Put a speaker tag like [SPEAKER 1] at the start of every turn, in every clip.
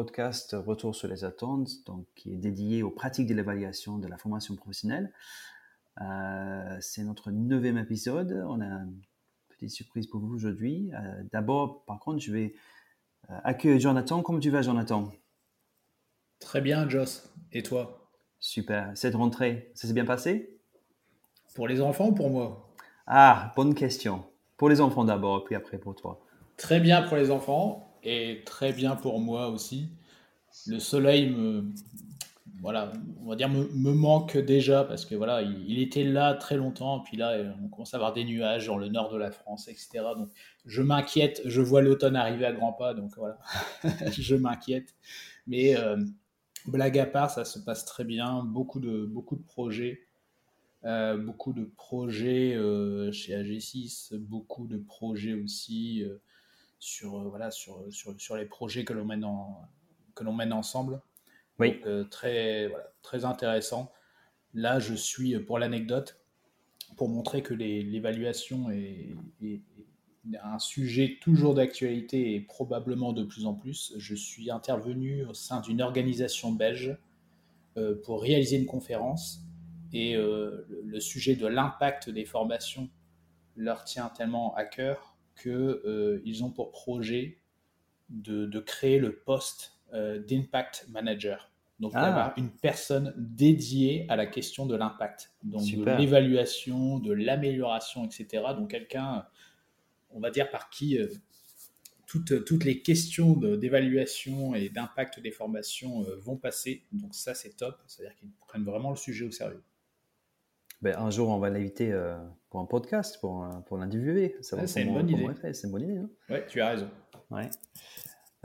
[SPEAKER 1] podcast Retour sur les attentes, donc, qui est dédié aux pratiques de l'évaluation de la formation professionnelle. Euh, c'est notre neuvième épisode. On a une petite surprise pour vous aujourd'hui. Euh, d'abord, par contre, je vais accueillir Jonathan. Comment tu vas, Jonathan?
[SPEAKER 2] Très bien, Joss. Et toi?
[SPEAKER 1] Super. Cette rentrée, ça s'est bien passé?
[SPEAKER 2] Pour les enfants ou pour moi?
[SPEAKER 1] Ah, bonne question. Pour les enfants d'abord, puis après pour toi.
[SPEAKER 2] Très bien pour les enfants et très bien pour moi aussi. Le soleil me, voilà, on va dire me, manque déjà parce que voilà, il, était là très longtemps, puis là on commence à avoir des nuages dans le nord de la France, etc. Donc je m'inquiète, je vois l'automne arriver à grands pas, donc voilà, je m'inquiète. Mais euh, blague à part, ça se passe très bien, beaucoup de beaucoup de projets. Euh, beaucoup de projets euh, chez AG6, beaucoup de projets aussi sur, voilà, sur, sur, sur, les projets que l'on mène, que l'on mène ensemble.
[SPEAKER 1] Oui.
[SPEAKER 2] très, voilà, très intéressant. Là, je suis, pour l'anecdote, pour montrer que l'évaluation est, est, un sujet toujours d'actualité et probablement de plus en plus, je suis intervenu au sein d'une organisation belge pour réaliser une conférence et euh, le, sujet de l'impact des formations leur tient tellement à cœur qu'ils euh, ont pour projet de, créer le poste euh, d'impact manager. Donc, ah. d'avoir une personne dédiée à la question de l'impact, donc de l'évaluation, de l'amélioration, etc. Donc, quelqu'un, on va dire, par qui toutes, toutes, les questions d'évaluation et d'impact des formations vont passer. Donc, ça, c'est top. C'est-à-dire qu'ils prennent vraiment le sujet au sérieux.
[SPEAKER 1] Ben, un jour, on va l'inviter euh, pour un podcast, pour, pour l'interviewer.
[SPEAKER 2] c'est une, bonne idée.
[SPEAKER 1] C'est une bonne idée.
[SPEAKER 2] Oui, tu as raison.
[SPEAKER 1] Ouais.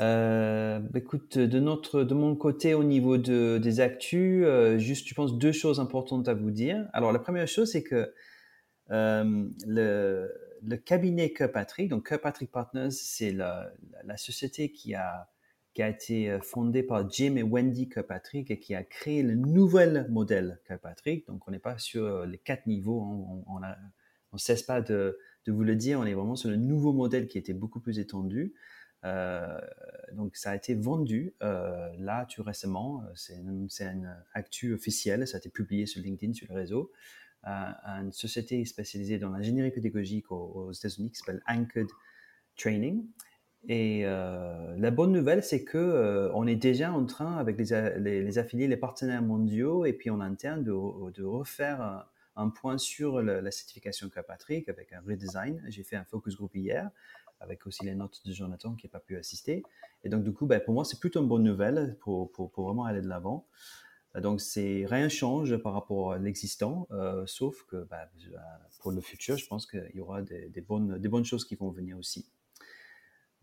[SPEAKER 1] Euh, ben, écoute, de, notre, de mon côté, au niveau de, des actus, euh, juste, je pense, deux choses importantes à vous dire. Alors, la première chose, c'est que le, le cabinet Kirkpatrick, donc Kirkpatrick Partners, c'est la, la, société qui a qui a été euh, fondé par Jim et Wendy Kirkpatrick et qui a créé le nouvel modèle Kirkpatrick. Donc, on n'est pas sur euh, les quatre niveaux, on ne cesse pas de, vous le dire, on est vraiment sur le nouveau modèle qui était beaucoup plus étendu. Euh, donc, ça a été vendu là, tout récemment. C'est une, une, actu officielle, ça a été publié sur LinkedIn, sur le réseau. à une société spécialisée dans l'ingénierie pédagogique aux, aux États-Unis qui s'appelle Anchored Training. Et euh, la bonne nouvelle, c'est que euh, on est déjà en train, avec les, les, affiliés, les partenaires mondiaux, et puis en interne, de, de refaire un, point sur la certification Kirkpatrick avec un redesign. J'ai fait un focus group hier, avec aussi les notes de Jonathan qui n'a pas pu assister. Et donc, du coup, ben, pour moi, c'est plutôt une bonne nouvelle pour, pour, vraiment aller de l'avant. Donc, c'est rien change par rapport à l'existant, euh, sauf que ben, pour le futur, je pense qu'il y aura des, bonnes, des bonnes choses qui vont venir aussi.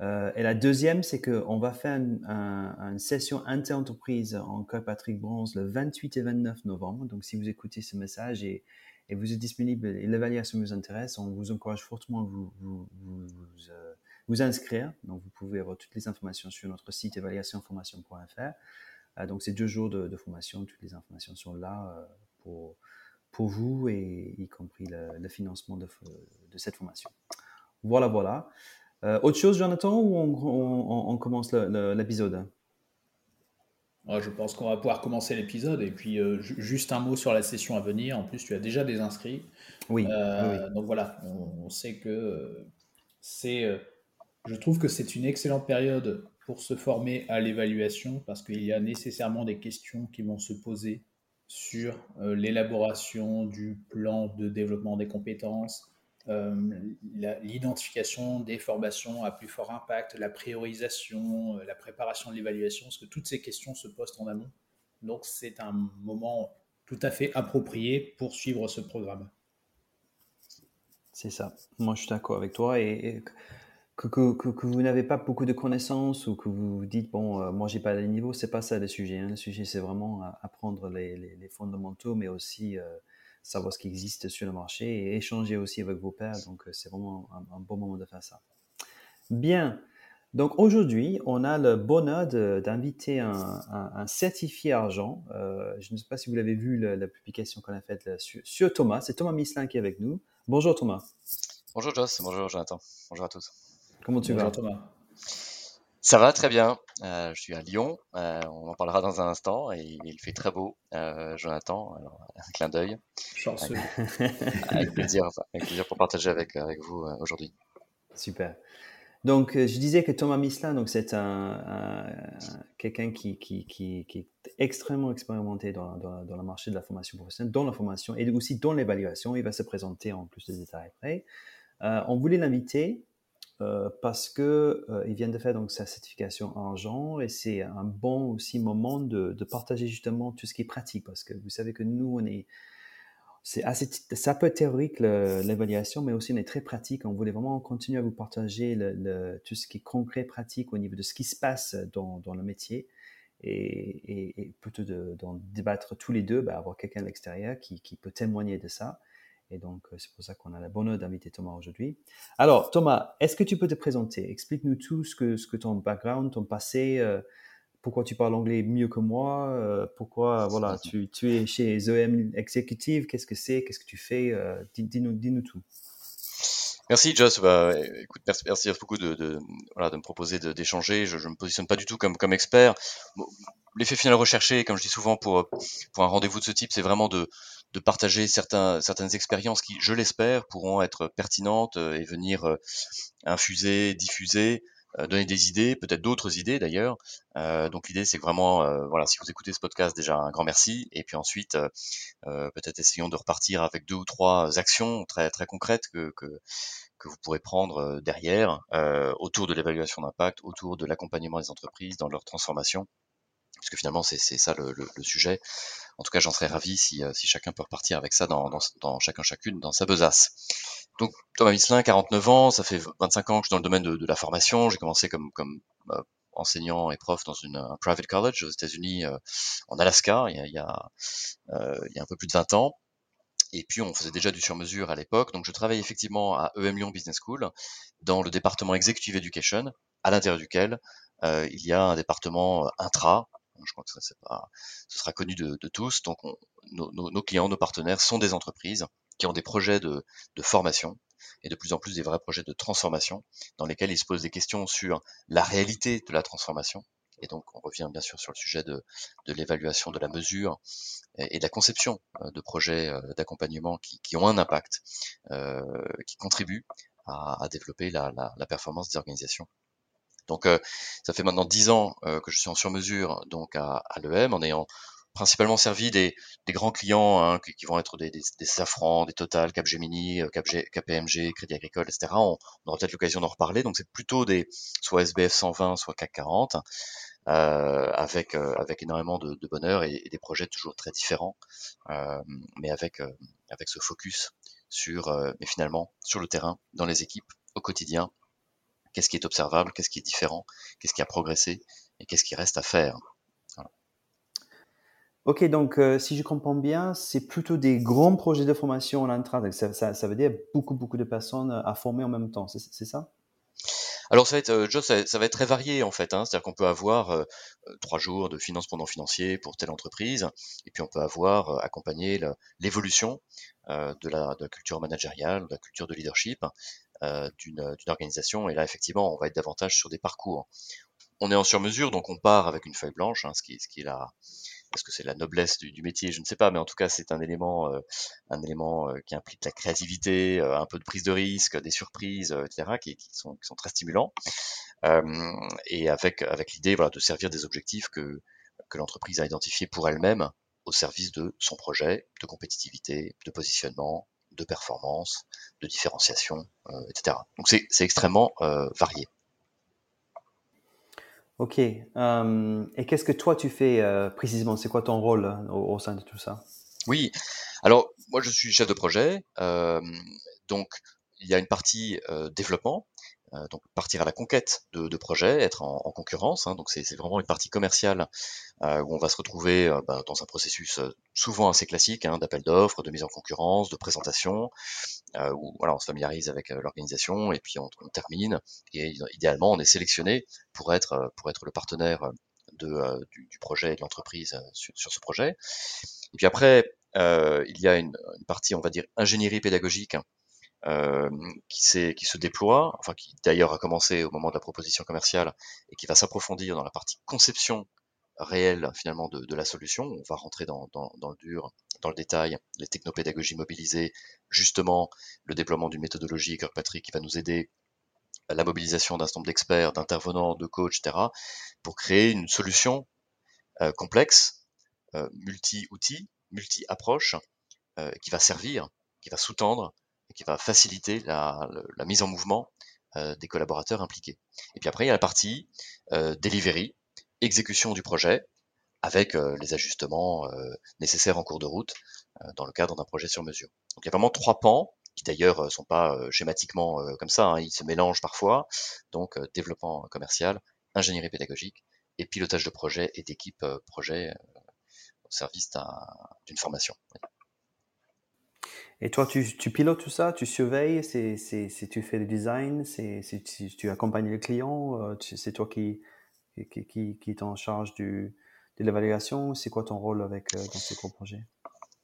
[SPEAKER 1] Euh, et la deuxième, c'est qu'on va faire une session inter-entreprise en Patrick Bronze le 28 et 29 novembre. Donc, si vous écoutez ce message et, et vous êtes disponible et l'évaluation vous intéresse, on vous encourage fortement à vous, vous, vous, euh, vous, inscrire. Donc, vous pouvez avoir toutes les informations sur notre site évaluationformation.fr. Euh, donc, c'est deux jours de, de, formation. Toutes les informations sont là pour, pour vous et y compris le, le financement de, de cette formation. Voilà, voilà. Euh, autre chose, Jonathan, ou on, commence l'épisode?
[SPEAKER 2] Je pense qu'on va pouvoir commencer l'épisode. Et puis, euh, juste un mot sur la session à venir. En plus, tu as déjà des inscrits.
[SPEAKER 1] Oui.
[SPEAKER 2] Euh, donc voilà, on, sait que c'est. je trouve que c'est une excellente période pour se former à l'évaluation parce qu'il y a nécessairement des questions qui vont se poser sur l'élaboration du plan de développement des compétences, l'identification des formations à plus fort impact, la priorisation, euh, la préparation de l'évaluation, parce que toutes ces questions se posent en amont. Donc c'est un moment tout à fait approprié pour suivre ce programme.
[SPEAKER 1] C'est ça. Moi, je suis d'accord avec toi. Et, que, que, que, vous n'avez pas beaucoup de connaissances ou que vous vous dites, bon, euh, moi, j'ai pas les niveaux, c'est pas ça le sujet. Hein. Le sujet, c'est vraiment apprendre les, les, fondamentaux, mais aussi savoir ce qui existe sur le marché et échanger aussi avec vos pairs. Donc, euh, c'est vraiment un, bon moment de faire ça. Bien. Donc, aujourd'hui, on a le bonheur d'inviter un, certifié argent. Euh, je ne sais pas si vous l'avez vu, la, publication qu'on a faite sur, Thomas. C'est Thomas Misselin qui est avec nous. Bonjour Thomas.
[SPEAKER 3] Bonjour Joss, bonjour Jonathan, bonjour à tous.
[SPEAKER 1] Comment tu
[SPEAKER 2] bonjour
[SPEAKER 1] vas?
[SPEAKER 2] Thomas.
[SPEAKER 3] Ça va très bien. Euh, je suis à Lyon. Euh, on en parlera dans un instant. Et il fait très beau, euh, Jonathan. Alors, un clin d'œil.
[SPEAKER 2] Chanceux.
[SPEAKER 3] Avec, plaisir, avec plaisir pour partager avec, avec vous aujourd'hui.
[SPEAKER 1] Super. Donc, je disais que Thomas Mislin, donc c'est un, quelqu'un qui, qui, qui, qui, est extrêmement expérimenté dans, dans, dans, le marché de la formation professionnelle, dans la formation et aussi dans l'évaluation. Il va se présenter en plus de détails après. on voulait l'inviter euh, parce que euh, il vient de faire donc sa certification en genre et c'est un bon aussi moment de, partager justement tout ce qui est pratique parce que vous savez que nous on est c'est assez ça peut être théorique l'évaluation mais aussi on est très pratique. On voulait vraiment continuer à vous partager le, tout ce qui est concret pratique au niveau de ce qui se passe dans, le métier et, plutôt d'en débattre tous les deux bah, avoir quelqu'un de l'extérieur qui peut témoigner de ça et donc, euh, c'est pour ça qu'on a la bonheur d'inviter Thomas aujourd'hui. Alors, Thomas, est-ce que tu peux te présenter? Explique-nous tout ce que, ce que ton background, ton passé, euh, pourquoi tu parles anglais mieux que moi, euh, pourquoi voilà, tu, tu, es chez ZOM Executive, qu'est-ce que c'est, qu'est-ce que tu fais Dis-nous dis nous tout.
[SPEAKER 3] Merci Joss. Bah, écoute, merci, merci beaucoup de, de, voilà, de me proposer d'échanger. Je ne me positionne pas du tout comme, comme expert. L'effet final recherché, comme je dis souvent pour, pour un rendez-vous de ce type, c'est vraiment de, de partager certains, certaines expériences qui, je l'espère, pourront être pertinentes euh, et venir euh, infuser, diffuser, euh, donner des idées, peut-être d'autres idées d'ailleurs. donc l'idée c'est vraiment, voilà, si vous écoutez ce podcast, déjà un grand merci, et puis ensuite peut-être essayons de repartir avec deux ou trois actions très très concrètes que, que que vous pourrez prendre derrière autour de l'évaluation d'impact, autour de l'accompagnement des entreprises dans leur transformation, puisque finalement c'est ça le, le, le, sujet en tout cas, j'en serais ravi si, euh, chacun peut repartir avec ça dans, chacun chacune dans sa besace. Donc Thomas Misselin, 49 ans, ça fait 25 ans que je suis dans le domaine de, la formation. J'ai commencé comme, euh, enseignant et prof dans une, un private college aux États-Unis, euh, en Alaska, il y, a, un peu plus de 20 ans. Et puis on faisait déjà du sur-mesure à l'époque. Donc je travaille effectivement à EM Lyon Business School dans le département Executive Education, à l'intérieur duquel il y a un département intra je crois que ce sera connu de, tous. Donc, nos, clients, nos partenaires sont des entreprises qui ont des projets de, formation et de plus en plus des vrais projets de transformation dans lesquels ils se posent des questions sur la réalité de la transformation. Et donc, on revient bien sûr sur le sujet de, l'évaluation de la mesure et, de la conception euh, de projets euh, d'accompagnement qui, ont un impact, euh, qui contribuent à, développer la performance des organisations donc euh, ça fait maintenant dix ans euh, que je suis en sur-mesure donc à, à l'EM en ayant principalement servi des, des grands clients hein, qui, vont être des, des, des, Safran, des Total, Capgemini, euh, Cap KPMG, Crédit Agricole, etc. On, on aura peut-être l'occasion d'en reparler. Donc c'est plutôt des soit SBF 120, soit CAC 40, euh, avec avec énormément de, de bonheur et, et, des projets toujours très différents, euh, mais avec avec ce focus sur, mais finalement sur le terrain, dans les équipes, au quotidien, qu'est-ce qui est observable, qu'est-ce qui est différent, qu'est-ce qui a progressé et qu'est-ce qui reste à faire.
[SPEAKER 1] Ok, donc euh, si je comprends bien, c'est plutôt des grands projets de formation en intra. Ça, ça, ça, veut dire beaucoup, beaucoup de personnes à former en même temps, c'est ça?
[SPEAKER 3] Alors ça va être, euh, ça, va être très varié en fait. Hein. C'est-à-dire qu'on peut avoir euh, trois jours de finance pendant financier pour telle entreprise, et puis on peut avoir accompagné l'évolution de, la, de la culture managériale, de la culture de leadership, euh, d'une organisation. Et là, effectivement, on va être davantage sur des parcours. On est en sur-mesure, donc on part avec une feuille blanche, hein, ce qui, ce qui est là. Est-ce que c'est la noblesse du, métier Je ne sais pas, mais en tout cas, c'est un élément, euh, un élément euh, qui implique la créativité, un peu de prise de risque, des surprises, etc., qui, qui, sont, qui sont très stimulants. et avec, avec l'idée voilà, de servir des objectifs que, que l'entreprise a identifiés pour elle-même au service de son projet de compétitivité, de positionnement, de performance, de différenciation, euh, etc. Donc c'est extrêmement euh, varié.
[SPEAKER 1] Ok. Euh, et qu'est-ce que toi tu fais précisément? C'est quoi ton rôle au, sein de tout ça?
[SPEAKER 3] Oui. Alors moi je suis chef de projet. donc il y a une partie développement donc partir à la conquête de, de projets, être en, en concurrence. Hein, donc c'est vraiment une partie commerciale euh, où on va se retrouver euh, bah, dans un processus euh, souvent assez classique hein, d'appel d'offres, de mise en concurrence, de présentation, où voilà, on se familiarise avec l'organisation et puis on, on, termine. Et idéalement, on est sélectionné pour être pour être le partenaire de, du, du, projet et de l'entreprise sur, sur, ce projet. Et puis après, il y a une, une, partie, on va dire, ingénierie pédagogique qui, qui se déploie, enfin qui d'ailleurs a commencé au moment de la proposition commerciale et qui va s'approfondir dans la partie conception réelle finalement de, de, la solution. On va rentrer dans, dans, dans, le dur, dans le détail, les technopédagogies mobilisées, justement le déploiement d'une méthodologie Kirkpatrick qui va nous aider à la mobilisation d'un certain nombre d'experts, d'intervenants, de coachs, etc., pour créer une solution euh, complexe, euh, multi-outils, multi-approche, euh, qui va servir, qui va sous-tendre, qui va faciliter la, mise en mouvement euh, des collaborateurs impliqués. Et puis après, il y a la partie euh, delivery, exécution du projet, avec euh, les ajustements nécessaires en cours de route dans le cadre d'un projet sur mesure. Donc il y a vraiment trois pans qui d'ailleurs sont pas schématiquement comme ça, hein, ils se mélangent parfois. Donc développement commercial, ingénierie pédagogique et pilotage de projet et d'équipe projet au service d'une formation.
[SPEAKER 1] Et toi, tu, pilotes tout ça, tu surveilles, c'est, tu fais le design, c'est, tu, tu accompagnes les clients, c'est toi qui, qui, qui, qui est en charge du, de l'évaluation. C'est quoi ton rôle avec, dans ces gros projets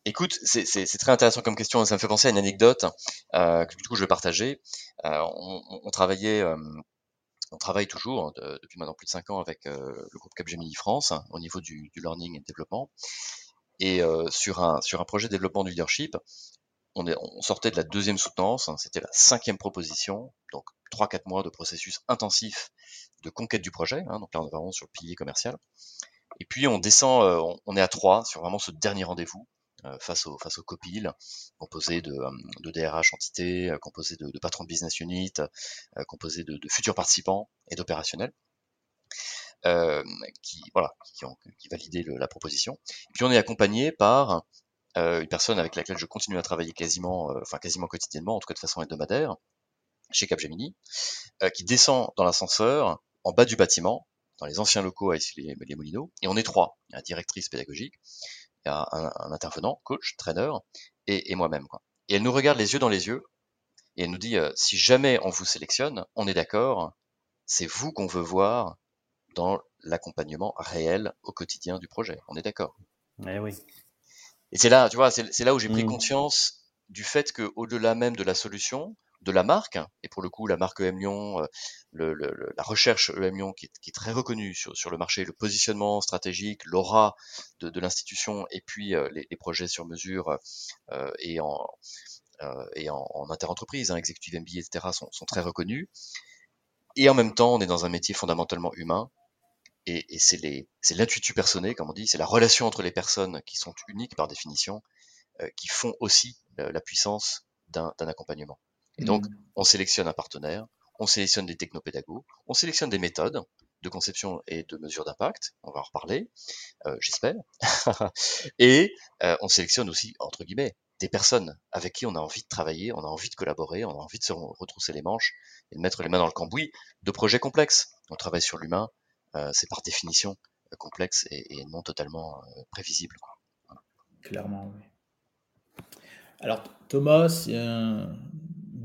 [SPEAKER 3] Écoute, c'est très intéressant comme question. Ça me fait penser à une anecdote euh, que du coup je vais partager. Euh, on, travaillait, euh, on travaille toujours hein, depuis maintenant plus de cinq ans avec euh, le groupe Capgemini France hein, au niveau du, learning et développement. Et euh, sur un sur un projet de développement du leadership, on, sortait de la deuxième soutenance. Hein, C'était la cinquième proposition, donc trois quatre mois de processus intensif de conquête du projet. donc là on est vraiment sur le pilier commercial. Et puis on descend, on, on est à trois sur vraiment ce dernier rendez-vous euh, face au face copil, composé de, euh, DRH entités, euh, composé de, de patrons de business unit, composé de, futurs participants et d'opérationnels. Euh, qui voilà le, la proposition. Et puis on est accompagné par euh, une personne avec laquelle je continue à travailler quasiment, euh, enfin quasiment quotidiennement, en tout cas de façon hebdomadaire, chez Capgemini, qui descend dans l'ascenseur en bas du bâtiment, dans les anciens locaux à les, les Moulineaux, et on est trois, la directrice pédagogique, il y a un, intervenant, coach, trainer, et, moi-même. Et elle nous regarde les yeux dans les yeux, et elle nous dit, euh, si jamais on vous sélectionne, on est d'accord, c'est vous qu'on veut voir dans l'accompagnement réel au quotidien du projet. On est d'accord.
[SPEAKER 1] Eh oui.
[SPEAKER 3] Et c'est là, tu vois, c'est là où j'ai pris mmh. conscience du fait que, au-delà même de la solution, de la marque, et pour le coup la marque EM Lyon, euh, le, le, la recherche EM Lyon qui est, qui est très reconnue sur, sur, le marché, le positionnement stratégique, l'aura de, de l'institution, et puis euh, les, les, projets sur mesure euh, et en euh, et en, en interentreprise, hein, executive MBA, etc., sont, sont, très reconnus. Et en même temps, on est dans un métier fondamentalement humain, et, et c'est l'intuitu personné, comme on dit, c'est la relation entre les personnes qui sont uniques par définition, qui font aussi la puissance d'un accompagnement. Et donc, mmh. on sélectionne un partenaire, on sélectionne des technopédagogues, on sélectionne des méthodes de conception et de mesure d'impact, on va en reparler, euh, j'espère, et euh, on sélectionne aussi, entre guillemets, des personnes avec qui on a envie de travailler, on a envie de collaborer, on a envie de se retrousser les manches et de mettre les mains dans le cambouis de projets complexes. On travaille sur l'humain, euh, c'est par définition euh, complexe et, et, non totalement euh, prévisible. Quoi.
[SPEAKER 2] Clairement, oui. Alors Thomas,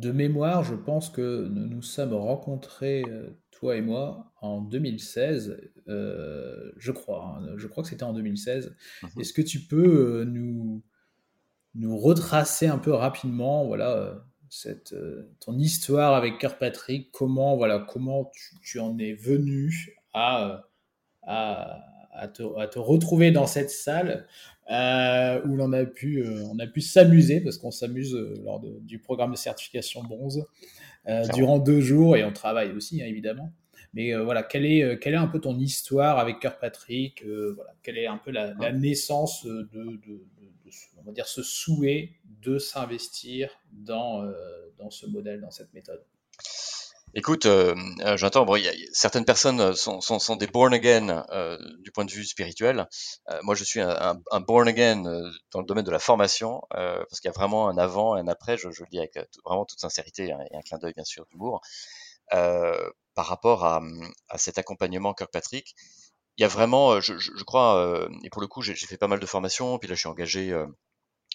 [SPEAKER 2] de mémoire, je pense que nous nous sommes rencontrés, euh, toi et moi, en 2016, euh, je crois. Hein, je crois que c'était en 2016. Mmh Est-ce que tu peux euh, nous, nous retracer un peu rapidement, voilà, cette, ton histoire avec Kirkpatrick Comment, voilà, comment tu, tu en es venu à, à, à, te, à, te, retrouver dans cette salle euh, où l'on a pu, euh, on a pu s'amuser parce qu'on s'amuse euh, lors de, du programme de certification bronze euh, durant deux jours et on travaille aussi hein, évidemment. Mais euh, voilà, quelle est, quelle est un peu ton histoire avec Kirkpatrick Voilà, quelle est un peu la, la naissance de, de, de, on va dire, ce souhait de s'investir dans, dans ce modèle, dans cette méthode?
[SPEAKER 3] Écoute, euh, euh, j'entends, bon, y a, certaines personnes euh, sont, sont, sont des born again euh, du point de vue spirituel. Euh, moi, je suis un, un, born again dans le domaine de la formation, parce qu'il y a vraiment un avant et un après, je, je le dis avec vraiment toute sincérité hein, et un clin d'œil, bien sûr, d'humour, par rapport à, à, cet accompagnement Kirkpatrick. Il y a vraiment, je, je, je crois, et pour le coup, j'ai fait pas mal de formations, puis là, je suis engagé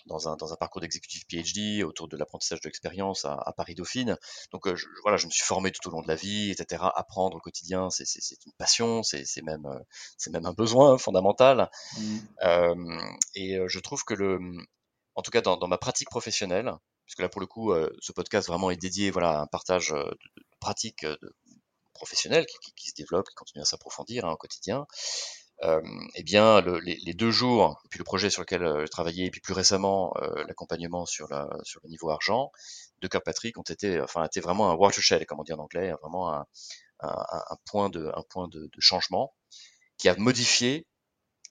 [SPEAKER 3] dans un, dans un parcours d'exécutif PhD autour de l'apprentissage de l'expérience à, à, Paris Dauphine. Donc euh, je, voilà, je me suis formé tout au long de la vie, etc. Apprendre au quotidien, c'est une passion, c'est même euh, c'est même un besoin fondamental. Mmh. Euh, et euh, je trouve que le, en tout cas dans, dans ma pratique professionnelle, puisque là pour le coup, ce podcast vraiment est dédié voilà, à un partage de, pratiques professionnelles qui, qui, se développent, qui continuent à s'approfondir hein, au quotidien. Euh, eh bien, le, les, deux jours, puis le projet sur lequel euh, je travaillais, et puis plus récemment euh, l'accompagnement sur, le niveau argent de Kirkpatrick ont été, enfin, été vraiment un watershed, comme on dit en anglais, vraiment un, point, de, changement qui a modifié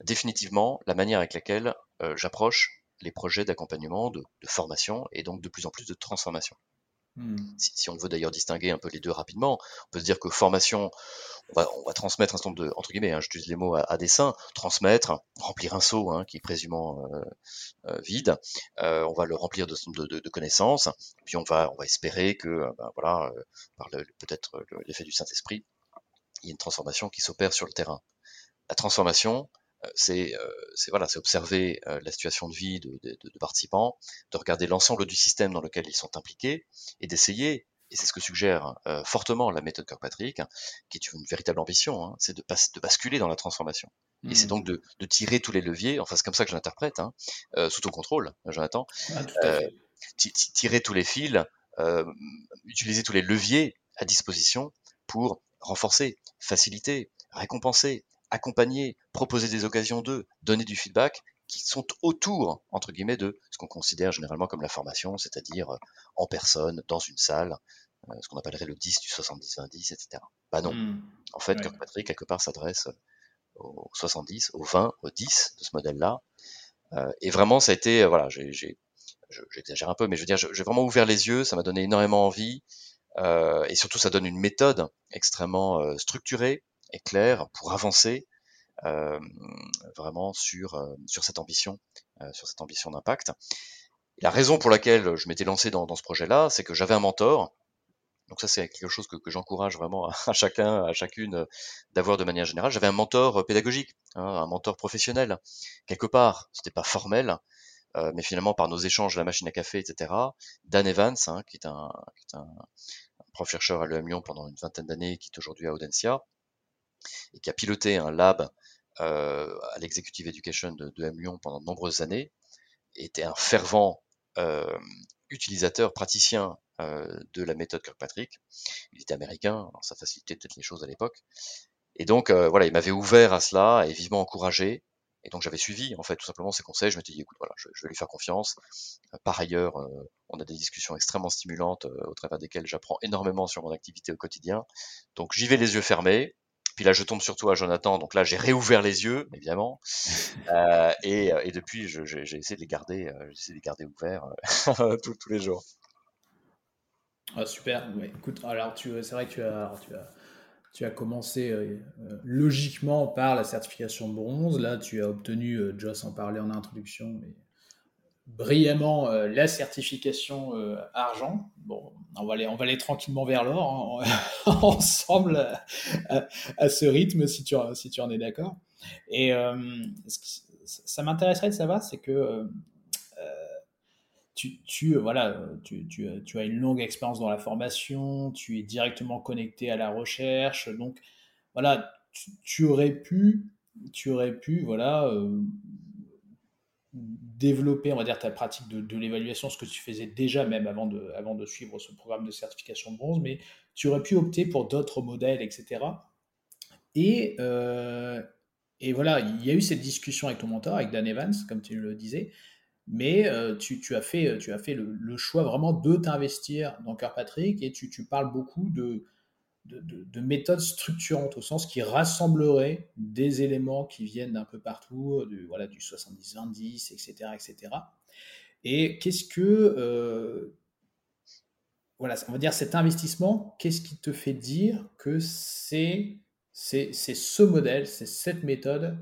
[SPEAKER 3] définitivement la manière avec laquelle j'approche les projets d'accompagnement, de, formation et donc de plus en plus de transformation. Hmm. Si, si, on veut d'ailleurs distinguer un peu les deux rapidement, on peut se dire que formation, on va, on va transmettre un certain nombre de, entre guillemets, hein, j'utilise les mots à, à, dessein, transmettre, remplir un seau hein, qui est présumément euh, euh, vide, euh, on va le remplir de, de, de, connaissances, puis on va, on va espérer que, euh, ben, voilà, euh, par le, peut-être l'effet du Saint-Esprit, il y a une transformation qui s'opère sur le terrain. La transformation, c'est voilà, c'est observer la situation de vie de, de, de participants, de regarder l'ensemble du système dans lequel ils sont impliqués et d'essayer et c'est ce que suggère euh, fortement la méthode Kirkpatrick, qui est une véritable ambition, hein, c'est de, de, basculer dans la transformation. Et c'est mmh. donc de, de, tirer tous les leviers, enfin c'est comme ça que je l'interprète, hein, euh, sous ton contrôle, Jonathan, ah, euh, tirer tous les fils, utiliser tous les leviers à disposition pour renforcer, faciliter, récompenser, accompagner, proposer des occasions d'eux, donner du feedback qui sont autour, entre guillemets, de ce qu'on considère généralement comme la formation, c'est-à-dire euh, en personne, dans une salle, euh, ce qu'on appellerait le 10 du 70-20, etc. Bah non. Mmh. En fait, Kirkpatrick, quelque part, s'adresse au 70, au 20, au 10 de ce modèle-là. Euh, et vraiment, ça a été, voilà, j'exagère un peu, mais je veux dire, j'ai vraiment ouvert les yeux, ça m'a donné énormément envie, euh, et surtout, ça donne une méthode extrêmement euh, structurée et claire pour avancer euh, vraiment sur, euh, sur cette ambition, euh, sur cette ambition d'impact. La raison pour laquelle je m'étais lancé dans, dans ce projet-là, c'est que j'avais un mentor, donc ça, c'est quelque chose que, que j'encourage vraiment à, chacun, à chacune d'avoir de manière générale. J'avais un mentor pédagogique, hein, un mentor professionnel. Quelque part, c'était pas formel, euh, mais finalement par nos échanges la machine à café, etc. Dan Evans, hein, qui est un, qui est un prof chercheur à l'EM Lyon pendant une vingtaine d'années, qui est aujourd'hui à Audencia, et qui a piloté un lab euh, à l'Executive Education de, de, M Lyon pendant de nombreuses années, était un fervent euh, utilisateur, praticien euh, de la méthode Kirkpatrick. Il était américain, alors ça facilitait peut-être les choses à l'époque. Et donc euh, voilà, il m'avait ouvert à cela et vivement encouragé. Et donc j'avais suivi en fait tout simplement ses conseils. Je m'étais dit écoute voilà, je, je, vais lui faire confiance. Euh, par ailleurs, euh, on a des discussions extrêmement stimulantes au travers desquelles j'apprends énormément sur mon activité au quotidien. Donc j'y vais les yeux fermés. Puis là, je tombe surtout à Jonathan. Donc là, j'ai réouvert les yeux, évidemment. Euh, et, et, depuis, j'ai essayé de les garder, euh, j'ai de les garder ouverts euh, tous, tous, les jours.
[SPEAKER 2] Ah, super. Ouais, écoute, alors c'est vrai que tu as, tu as, tu as commencé euh, logiquement par la certification bronze. Là, tu as obtenu, Joss en parlait en introduction, mais brillamment euh, la certification euh, argent. Bon, on va, aller, on va aller tranquillement vers l'or, hein, ensemble à, à, ce rythme, si tu, si tu en es d'accord. Et euh, ça m'intéresserait de savoir, c'est que euh, tu, tu, voilà, tu, tu, tu, as une longue expérience dans la formation, tu es directement connecté à la recherche, donc voilà, tu, tu aurais pu, tu aurais pu, voilà, développer, on va dire, ta pratique de, l'évaluation, ce que tu faisais déjà même avant de, avant de suivre ce programme de certification de bronze, mais tu aurais pu opter pour d'autres modèles, etc. Et, euh, et voilà, il y a eu cette discussion avec ton mentor, avec Dan Evans, comme tu le disais, mais euh, tu, tu, as fait, tu as fait le, le choix vraiment de t'investir dans Kirkpatrick et tu, tu parles beaucoup de, de, de, de, méthodes structurantes, au sens qui rassemblerait des éléments qui viennent d'un peu partout, du, voilà, du 70-20, etc., etc. Et qu'est-ce que, euh, voilà, on va dire cet investissement, qu'est-ce qui te fait dire que c'est c'est ce modèle, c'est cette méthode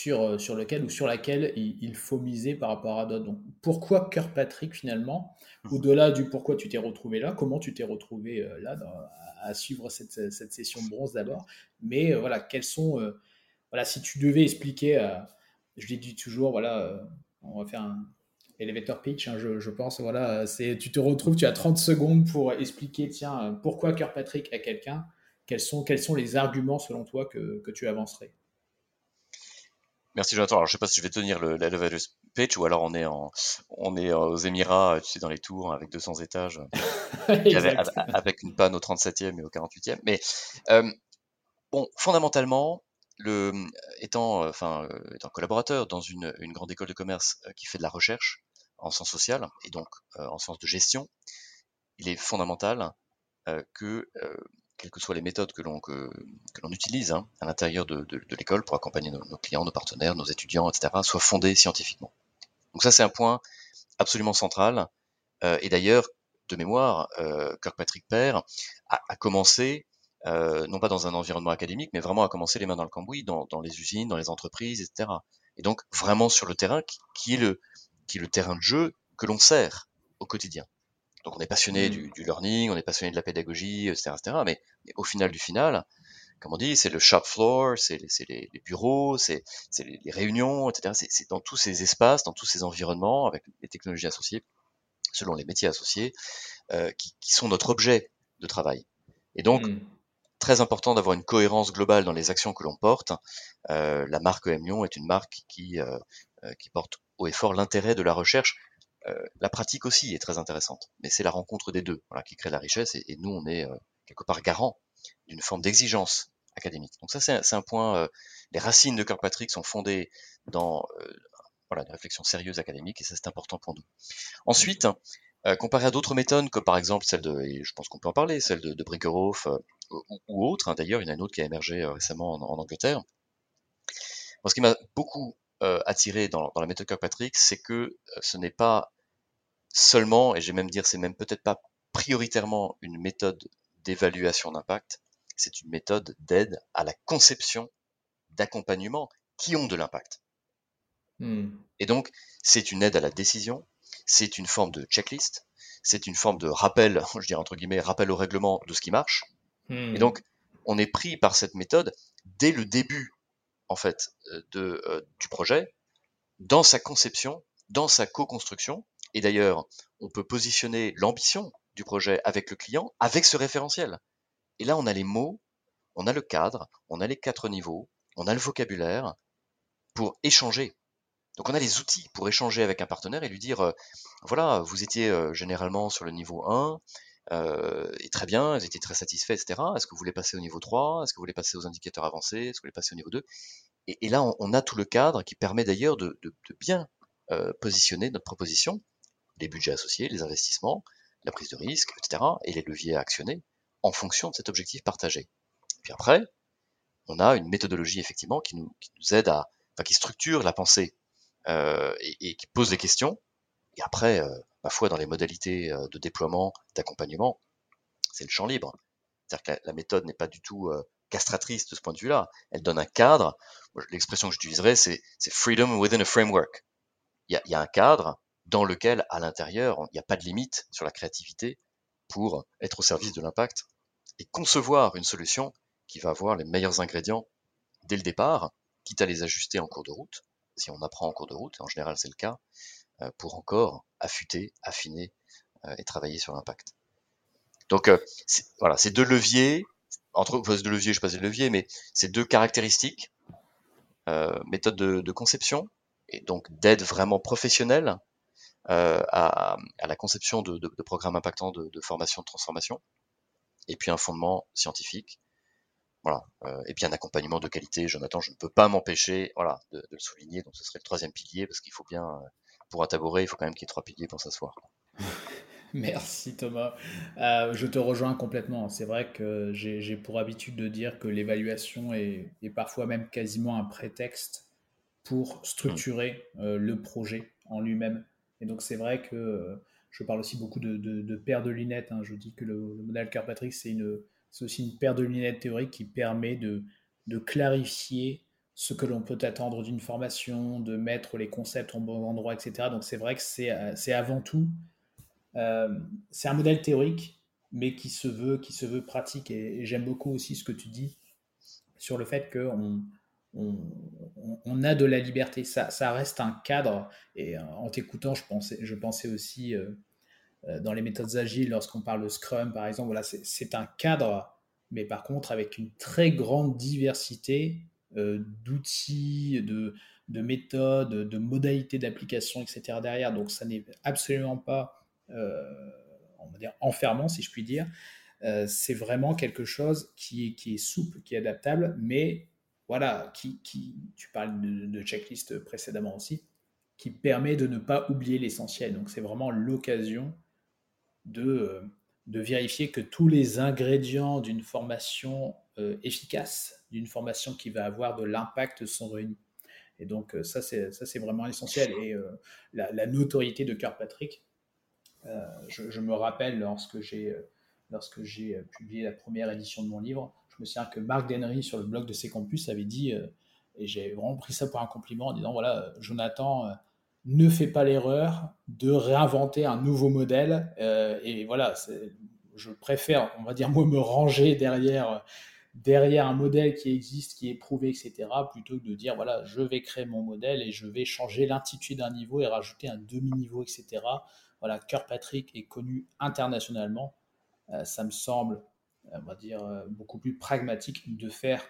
[SPEAKER 2] sur, sur lequel ou sur laquelle il, il faut miser par rapport à d'autres. Donc, pourquoi Kirkpatrick finalement mmh. Au-delà du pourquoi tu t'es retrouvé là, comment tu t'es retrouvé euh, là dans, à suivre cette, cette session de bronze d'abord. Mais euh, voilà, quels sont, euh, voilà, si tu devais expliquer, euh, je l'ai dit toujours, voilà, on va faire un elevator pitch, hein, je, je, pense, voilà, c'est, tu te retrouves, tu as 30 secondes pour expliquer, tiens, pourquoi Kirkpatrick à quelqu'un, quels sont, quels sont les arguments selon toi que, que tu avancerais?
[SPEAKER 3] Merci Jonathan. Alors, je ne sais pas si je vais tenir pitch ou alors on est en, on est aux Émirats, tu sais, dans les tours avec 200 étages, avec, une panne au 37e et au 48e. Mais bon, fondamentalement, le, étant, enfin, étant collaborateur dans une, une grande école de commerce qui fait de la recherche en sciences sociales et donc en sciences de gestion, il est fondamental que quelles que soient les méthodes que l'on que, l'on utilise hein, à l'intérieur de, l'école pour accompagner nos, clients, nos partenaires, nos étudiants, etc., soient fondées scientifiquement. Donc ça, c'est un point absolument central. Euh, et d'ailleurs, de mémoire, euh, Kirkpatrick Père a, commencé, euh, non pas dans un environnement académique, mais vraiment a commencé les mains dans le cambouis, dans, les usines, dans les entreprises, etc. Et donc vraiment sur le terrain, qui, est le, qui est le terrain de jeu que l'on sert au quotidien. Donc on est passionné mmh. du, learning, on est passionné de la pédagogie, etc. etc. Mais, au final du final, comme on dit, c'est le shop floor, c'est les, les, bureaux, c'est les, les, réunions, etc. C'est dans tous ces espaces, dans tous ces environnements, avec les technologies associées, selon les métiers associés, euh, qui, qui, sont notre objet de travail. Et donc, mmh. très important d'avoir une cohérence globale dans les actions que l'on porte. Euh, la marque EM Lyon est une marque qui, euh, euh qui porte haut et fort l'intérêt de la recherche la pratique aussi est très intéressante, mais c'est la rencontre des deux qui crée la richesse et, nous on est euh, quelque part garant d'une forme d'exigence académique. Donc ça c'est un, point. Euh, les racines de Kirkpatrick sont fondées dans voilà, des réflexions sérieuses académiques et ça c'est important pour nous. Ensuite, comparé à d'autres méthodes, comme par exemple celle de, et je pense qu'on peut en parler, celle de, de ou, autre, hein, d'ailleurs il y en a une autre qui a émergé récemment en, Angleterre. ce qui m'a beaucoup euh, attiré dans, la méthode Kirkpatrick, c'est que euh, ce n'est pas seulement, et je vais même dire, c'est même peut-être pas prioritairement une méthode d'évaluation d'impact, c'est une méthode d'aide à la conception d'accompagnement qui ont de l'impact. Hmm. Et donc, c'est une aide à la décision, c'est une forme de checklist, c'est une forme de rappel, je dirais entre guillemets, rappel au règlement de ce qui marche. Hmm. Et donc, on est pris par cette méthode dès le début en fait euh, euh, du projet dans sa conception, dans sa co-construction. Et d'ailleurs, on peut positionner l'ambition du projet avec le client, avec ce référentiel. Et là, on a les mots, on a le cadre, on a les quatre niveaux, on a le vocabulaire pour échanger. Donc on a les outils pour échanger avec un partenaire et lui dire, euh, voilà, vous étiez généralement sur le niveau 1, euh, et très bien, ils étaient très satisfaits, etc. Est-ce que vous voulez passer au niveau 3 Est-ce que vous voulez passer aux indicateurs avancés? Est-ce que vous voulez passer au niveau 2 et, là, on, a tout le cadre qui permet d'ailleurs de, bien euh, positionner notre proposition, les budgets associés, les investissements, la prise de risque, etc. et les leviers à actionner en fonction de cet objectif partagé. puis après, on a une méthodologie effectivement qui nous, aide à, enfin qui structure la pensée euh, et, qui pose des questions. Et après, ma foi, dans les modalités euh, de déploiement, d'accompagnement, c'est le champ libre. C'est-à-dire que la, méthode n'est pas du tout euh, castratrice de ce point de vue-là. Elle donne un cadre. L'expression que j'utiliserais, c'est freedom within a framework. Il y a, un cadre dans lequel, à l'intérieur, il n'y a pas de limite sur la créativité pour être au service de l'impact et concevoir une solution qui va avoir les meilleurs ingrédients dès le départ, quitte à les ajuster en cours de route, si on apprend en cours de route, en général c'est le cas, pour encore affûter, affiner euh, et travailler sur l'impact. Donc euh, voilà, ces deux leviers, entre deux leviers, je sais pas si leviers, mais ces deux caractéristiques, méthode de, conception et donc d'aide vraiment professionnelle à, la conception de, programmes impactants de, formation, de transformation, et puis un fondement scientifique. Voilà. et puis un accompagnement de qualité. Jonathan, je ne peux pas m'empêcher, voilà, de, le souligner. Donc ce serait le troisième pilier parce qu'il faut bien pour un tabouret, il faut quand même qu'il y ait trois piliers pour s'asseoir.
[SPEAKER 2] Merci Thomas. Euh, je te rejoins complètement. C'est vrai que j'ai pour habitude de dire que l'évaluation est, parfois même quasiment un prétexte pour structurer euh, le projet en lui-même. Et donc c'est vrai que euh, je parle aussi beaucoup de, de, paire de lunettes. Hein. Je dis que le, modèle Carpatrick, c'est aussi une paire de lunettes théoriques qui permet de, de clarifier ce que l'on peut attendre d'une formation, de mettre les concepts en bon endroit, etc. Donc c'est vrai que c'est euh, avant tout, euh, c'est un modèle théorique, mais qui se veut, qui se veut pratique. Et, j'aime beaucoup aussi ce que tu dis sur le fait qu'on on, a de la liberté. Ça, reste un cadre. Et euh, en t'écoutant, je pensais, je pensais aussi dans les méthodes agiles, lorsqu'on parle de Scrum, par exemple, voilà, c'est un cadre, mais par contre avec une très grande diversité d'outils, de, de méthodes, de modalités d'application, etc. derrière. Donc ça n'est absolument pas, on va dire, enfermant, si je puis dire. c'est vraiment quelque chose qui est, souple, qui est adaptable, mais voilà, qui, qui tu parles de, checklist précédemment aussi, qui permet de ne pas oublier l'essentiel. Donc c'est vraiment l'occasion de vérifier que tous les ingrédients d'une formation euh, efficace, d'une formation qui va avoir de l'impact sont réunis. Et donc euh, ça, c'est, ça, c'est vraiment essentiel. Et euh, la, notoriété de Kirkpatrick, je, me rappelle lorsque j'ai, lorsque j'ai publié la première édition de mon livre, je me souviens que Marc Denry, sur le blog de ses campus, avait dit, et j'ai vraiment pris ça pour un compliment, en disant, voilà, Jonathan ne fais pas l'erreur de réinventer un nouveau modèle. et voilà, je préfère, on va dire, moi, me ranger derrière derrière un modèle qui existe, qui est prouvé, etc., plutôt que de dire, voilà, je vais créer mon modèle et je vais changer l'intitulé d'un niveau et rajouter un demi-niveau, etc. Voilà, Kirkpatrick est connu internationalement. Euh, ça me semble, on va dire, euh, beaucoup plus pragmatique de faire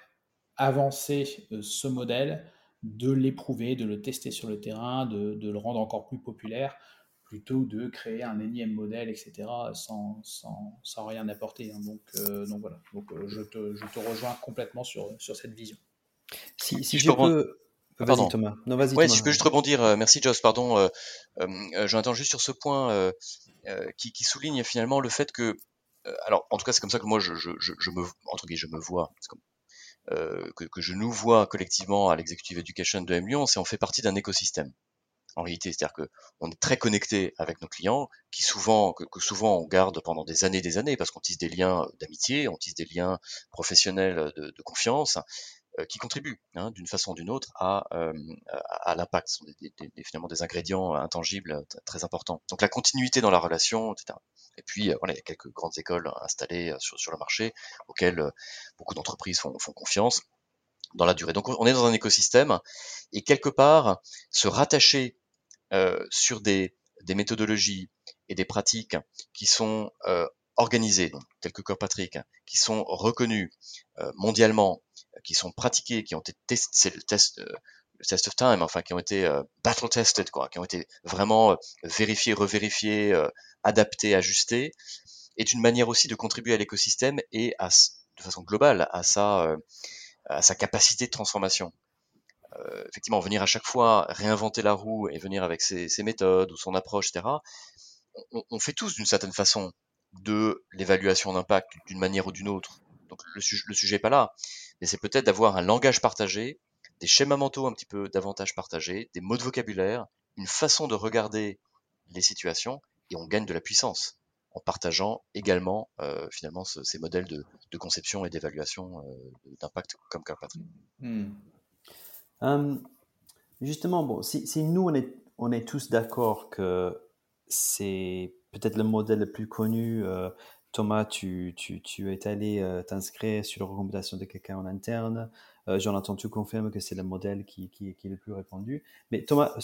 [SPEAKER 2] avancer euh, ce modèle, de l'éprouver, de le tester sur le terrain, de le rendre encore plus populaire, plutôt de créer un énième modèle, etc., sans, sans, sans rien apporter. Hein. Donc, euh, donc voilà, donc, euh, je, te, je, te, rejoins complètement sur, sur cette vision.
[SPEAKER 1] Si, si je, peux... Vas-y Thomas.
[SPEAKER 3] Non, vas-y. Ouais, si je peux juste rebondir. Euh, merci Joss, pardon. Euh, euh, J'entends juste sur ce point qui, qui, souligne finalement le fait que, alors en tout cas c'est comme ça que moi je, je, je, me entre guillemets je me vois, comme, que, que, je nous vois collectivement à l'executive education de M Lyon, c'est on fait partie d'un écosystème en réalité. C'est-à-dire qu'on est très connecté avec nos clients, qui souvent, que, souvent on garde pendant des années, des années, parce qu'on tisse des liens d'amitié, on tisse des liens professionnels de, confiance, euh, qui contribuent hein, d'une façon ou d'une autre à, euh, l'impact. Ce sont des, finalement des ingrédients intangibles très importants. Donc la continuité dans la relation, etc. Et puis, euh, voilà, il y a quelques grandes écoles installées sur, le marché auxquelles beaucoup d'entreprises font, font confiance dans la durée. Donc on est dans un écosystème et quelque part se rattacher sur des, des, méthodologies et des pratiques qui sont euh, organisées, telles que Corpatrick, qui sont reconnues euh, mondialement, qui sont pratiquées, qui ont été testés, c'est le test, euh, test of time, enfin qui ont été euh, battle tested, quoi, qui ont été vraiment vérifiés, revérifiés, adaptés, ajustés, est une manière aussi de contribuer à l'écosystème et à, de façon globale à sa, à sa capacité de transformation. Euh, effectivement, venir à chaque fois réinventer la roue et venir avec ses, méthodes ou son approche, etc. On, fait tous d'une certaine façon de l'évaluation d'impact d'une manière ou d'une autre. Donc le, sujet n'est pas là, mais c'est peut-être d'avoir un langage partagé, des schémas mentaux un petit peu davantage partagés, des mots de vocabulaire, une façon de regarder les situations, et on gagne de la puissance en partageant également euh, finalement ce, ces modèles de, conception et d'évaluation euh, d'impact comme Carpatry. Hmm.
[SPEAKER 1] Hum, justement, bon, si, nous, on est, on est tous d'accord que c'est peut-être le modèle le plus connu, euh, Thomas, tu, tu, tu es allé euh, t'inscrire sur la recommandation de quelqu'un en interne. Euh, Jonathan, tu confirmes que c'est le modèle qui, est le plus répandu. Mais Thomas,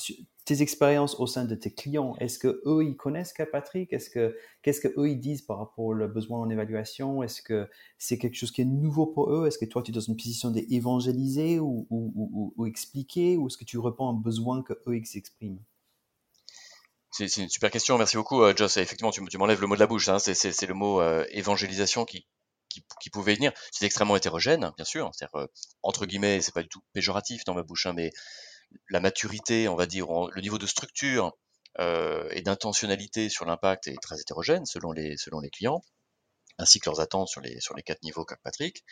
[SPEAKER 1] tes expériences au sein de tes clients, est-ce que eux ils connaissent Patrick? Est-ce que qu'est-ce que eux ils disent par rapport au besoin en évaluation? Est-ce que c'est quelque chose qui est nouveau pour eux? Est-ce que toi tu es dans une position d'évangéliser ou, expliquer? Ou est-ce que tu réponds à un besoin que eux ils expriment?
[SPEAKER 3] C'est une super question, merci beaucoup, euh, Joss. Effectivement, tu, tu m'enlèves le mot de la bouche. Hein. C'est le mot euh, évangélisation qui, qui, pouvait venir. C'est extrêmement hétérogène, bien sûr. Euh, entre guillemets, c'est pas du tout péjoratif dans ma bouche, hein, mais la maturité, on va dire, le niveau de structure euh, et d'intentionnalité sur l'impact est très hétérogène selon les, clients, ainsi que leurs attentes sur les, quatre niveaux comme Patrick.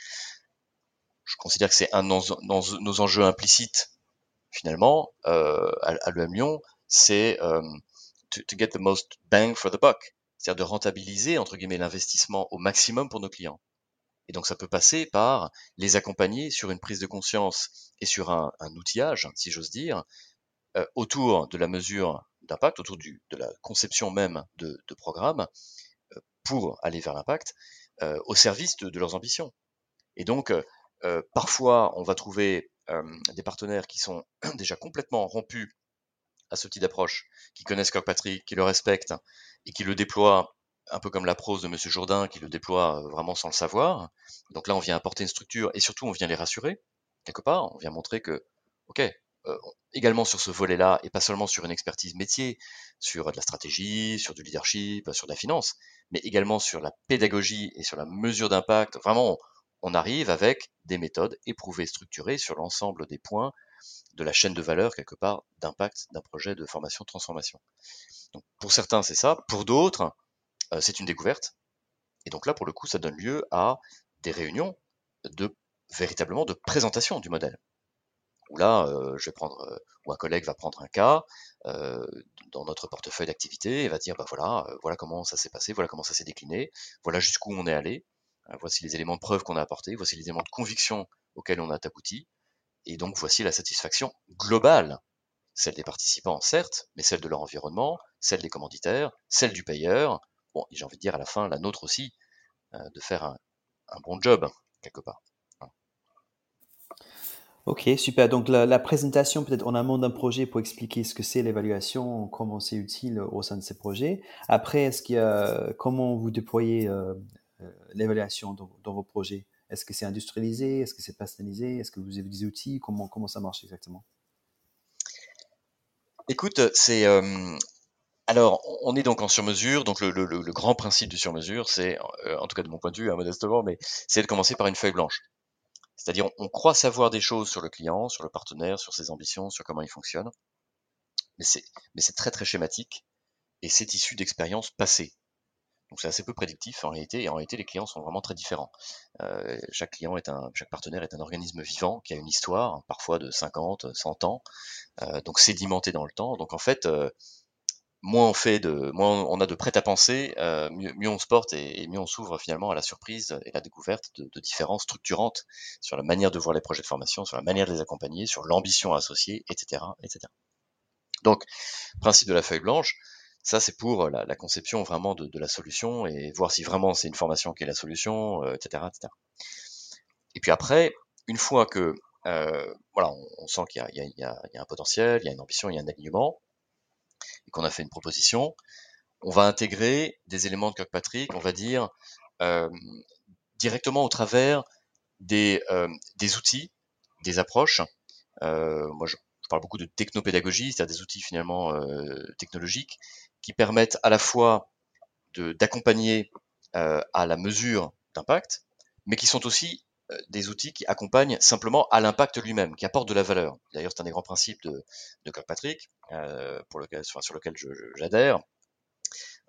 [SPEAKER 3] Je considère que c'est un de nos, nos, enjeux implicites, finalement, euh, à, à l'EM Lyon, c'est euh, to, to, get the most bang for the buck, c'est-à-dire de rentabiliser, entre guillemets, l'investissement au maximum pour nos clients. Et donc ça peut passer par les accompagner sur une prise de conscience et sur un, outillage, si j'ose dire, euh, autour de la mesure d'impact, autour de la conception même de, programmes euh, pour aller vers l'impact, euh, au service de, de, leurs ambitions. Et donc, parfois, on va trouver des partenaires qui sont déjà complètement rompus à ce type d'approche, qui connaissent Kirkpatrick, qui le respectent et qui le déploient un peu comme la prose de Monsieur Jourdain qui le déploie euh, vraiment sans le savoir. Donc là, on vient apporter une structure et surtout, on vient les rassurer quelque part. On vient montrer que, ok, également sur ce volet-là, et pas seulement sur une expertise métier, sur de la stratégie, sur du leadership, sur de la finance, mais également sur la pédagogie et sur la mesure d'impact. Vraiment, on arrive avec des méthodes éprouvées, structurées sur l'ensemble des points de la chaîne de valeur, quelque part, d'impact d'un projet de formation-transformation. Donc, pour certains, c'est ça. Pour d'autres, euh, c'est une découverte. Et donc là, pour le coup, ça donne lieu à des réunions de véritablement de présentation du modèle. Où là, euh, je vais prendre, euh, où un collègue va prendre un cas dans notre portefeuille d'activité et va dire, bah voilà, voilà comment ça s'est passé, voilà comment ça s'est décliné, voilà jusqu'où on est allé, voici les éléments de preuve qu'on a apportés, voici les éléments de conviction auxquels on a abouti, et donc voici la satisfaction globale, celle des participants certes, mais celle de leur environnement, celle des commanditaires, celle du payeur, bon, j'ai envie de dire à la fin, la nôtre aussi, euh, de faire un, bon job, quelque part.
[SPEAKER 1] Ok, super. Donc la, présentation peut-être en amont d'un projet pour expliquer ce que c'est l'évaluation, comment c'est utile au sein de ces projets. Après, est-ce qu'il y a, comment vous déployez euh, euh, l'évaluation dans, dans, vos projets? Est-ce que c'est industrialisé? Est-ce que c'est personnalisé Est-ce que vous avez des outils? Comment, comment ça marche exactement?
[SPEAKER 3] Écoute, c'est alors, on est donc en sur-mesure. Donc, le, grand principe du sur-mesure, c'est, euh, en tout cas de mon point de vue, hein, modestement, mais c'est de commencer par une feuille blanche. C'est-à-dire, on, croit savoir des choses sur le client, sur le partenaire, sur ses ambitions, sur comment il fonctionne, mais c'est, très très schématique et c'est issu d'expériences passées. Donc, c'est assez peu prédictif en réalité. Et en réalité, les clients sont vraiment très différents. Euh, chaque client est un, chaque partenaire est un organisme vivant qui a une histoire, parfois de 50, 100 ans, euh, donc sédimenté dans le temps. Donc, en fait moins on fait de, moins on a de prêt à penser, euh, mieux, on se porte et, mieux on s'ouvre finalement à la surprise et la découverte de, de, différences structurantes sur la manière de voir les projets de formation, sur la manière de les accompagner, sur l'ambition associée, etc., etc. Donc, principe de la feuille blanche, ça c'est pour la, conception vraiment de, la solution et voir si vraiment c'est une formation qui est la solution, etc., euh, etc. Et puis après, une fois que euh, voilà, on, sent qu'il y, a un potentiel, il y a une ambition, il y a un alignement, et qu'on a fait une proposition, on va intégrer des éléments de Kirkpatrick, on va dire, euh, directement au travers des, euh, outils, des approches. Euh, moi, je, parle beaucoup de technopédagogie, c'est-à-dire des outils finalement technologiques qui permettent à la fois d'accompagner à la mesure d'impact, mais qui sont aussi des outils qui accompagnent simplement à l'impact lui-même, qui apportent de la valeur. D'ailleurs, c'est un des grands principes de, de Kirkpatrick, euh, pour lequel, sur, lequel j'adhère.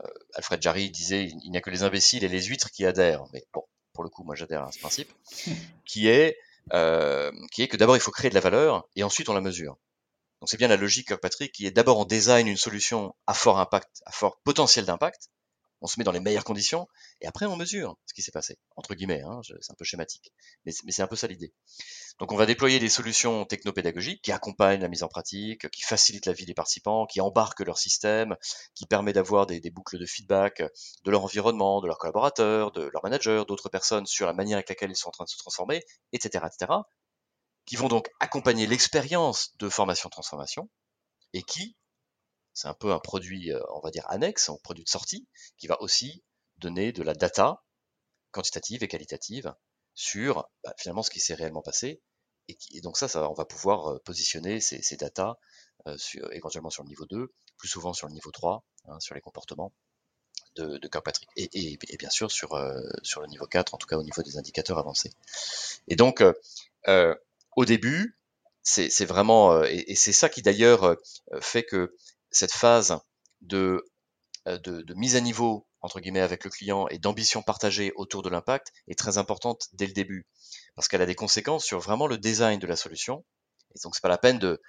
[SPEAKER 3] Euh, Alfred Jarry disait il n'y a que les imbéciles et les huîtres qui adhèrent. Mais bon, pour le coup, moi j'adhère à ce principe, qui est, euh, qui est que d'abord il faut créer de la valeur et ensuite on la mesure. Donc c'est bien la logique Kirkpatrick qui est d'abord on design une solution à fort impact, à fort potentiel d'impact, on se met dans les meilleures conditions, et après on mesure ce qui s'est passé, entre guillemets, hein, c'est un peu schématique, mais, c'est un peu ça l'idée. Donc on va déployer des solutions technopédagogiques qui accompagnent la mise en pratique, qui facilitent la vie des participants, qui embarquent leur système, qui permet d'avoir des, boucles de feedback de leur environnement, de leurs collaborateurs, de leurs managers, d'autres personnes sur la manière avec laquelle ils sont en train de se transformer, etc., etc., qui vont donc accompagner l'expérience de formation-transformation et qui, c'est un peu un produit, euh, on va dire, annexe, un produit de sortie, qui va aussi donner de la data quantitative et qualitative sur bah, finalement ce qui s'est réellement passé. Et, donc ça, ça, on va pouvoir euh, positionner ces, ces datas euh, éventuellement sur le niveau 2, plus souvent sur le niveau 3, hein, sur les comportements de, de Kirkpatrick. Et, bien sûr sur, sur le niveau 4, en tout cas au niveau des indicateurs avancés. Et donc, au début, c'est vraiment, et, c'est ça qui d'ailleurs fait que cette phase de, euh, de, mise à niveau entre guillemets avec le client et d'ambition partagée autour de l'impact est très importante dès le début parce qu'elle a des conséquences sur vraiment le design de la solution et donc c'est pas la peine de,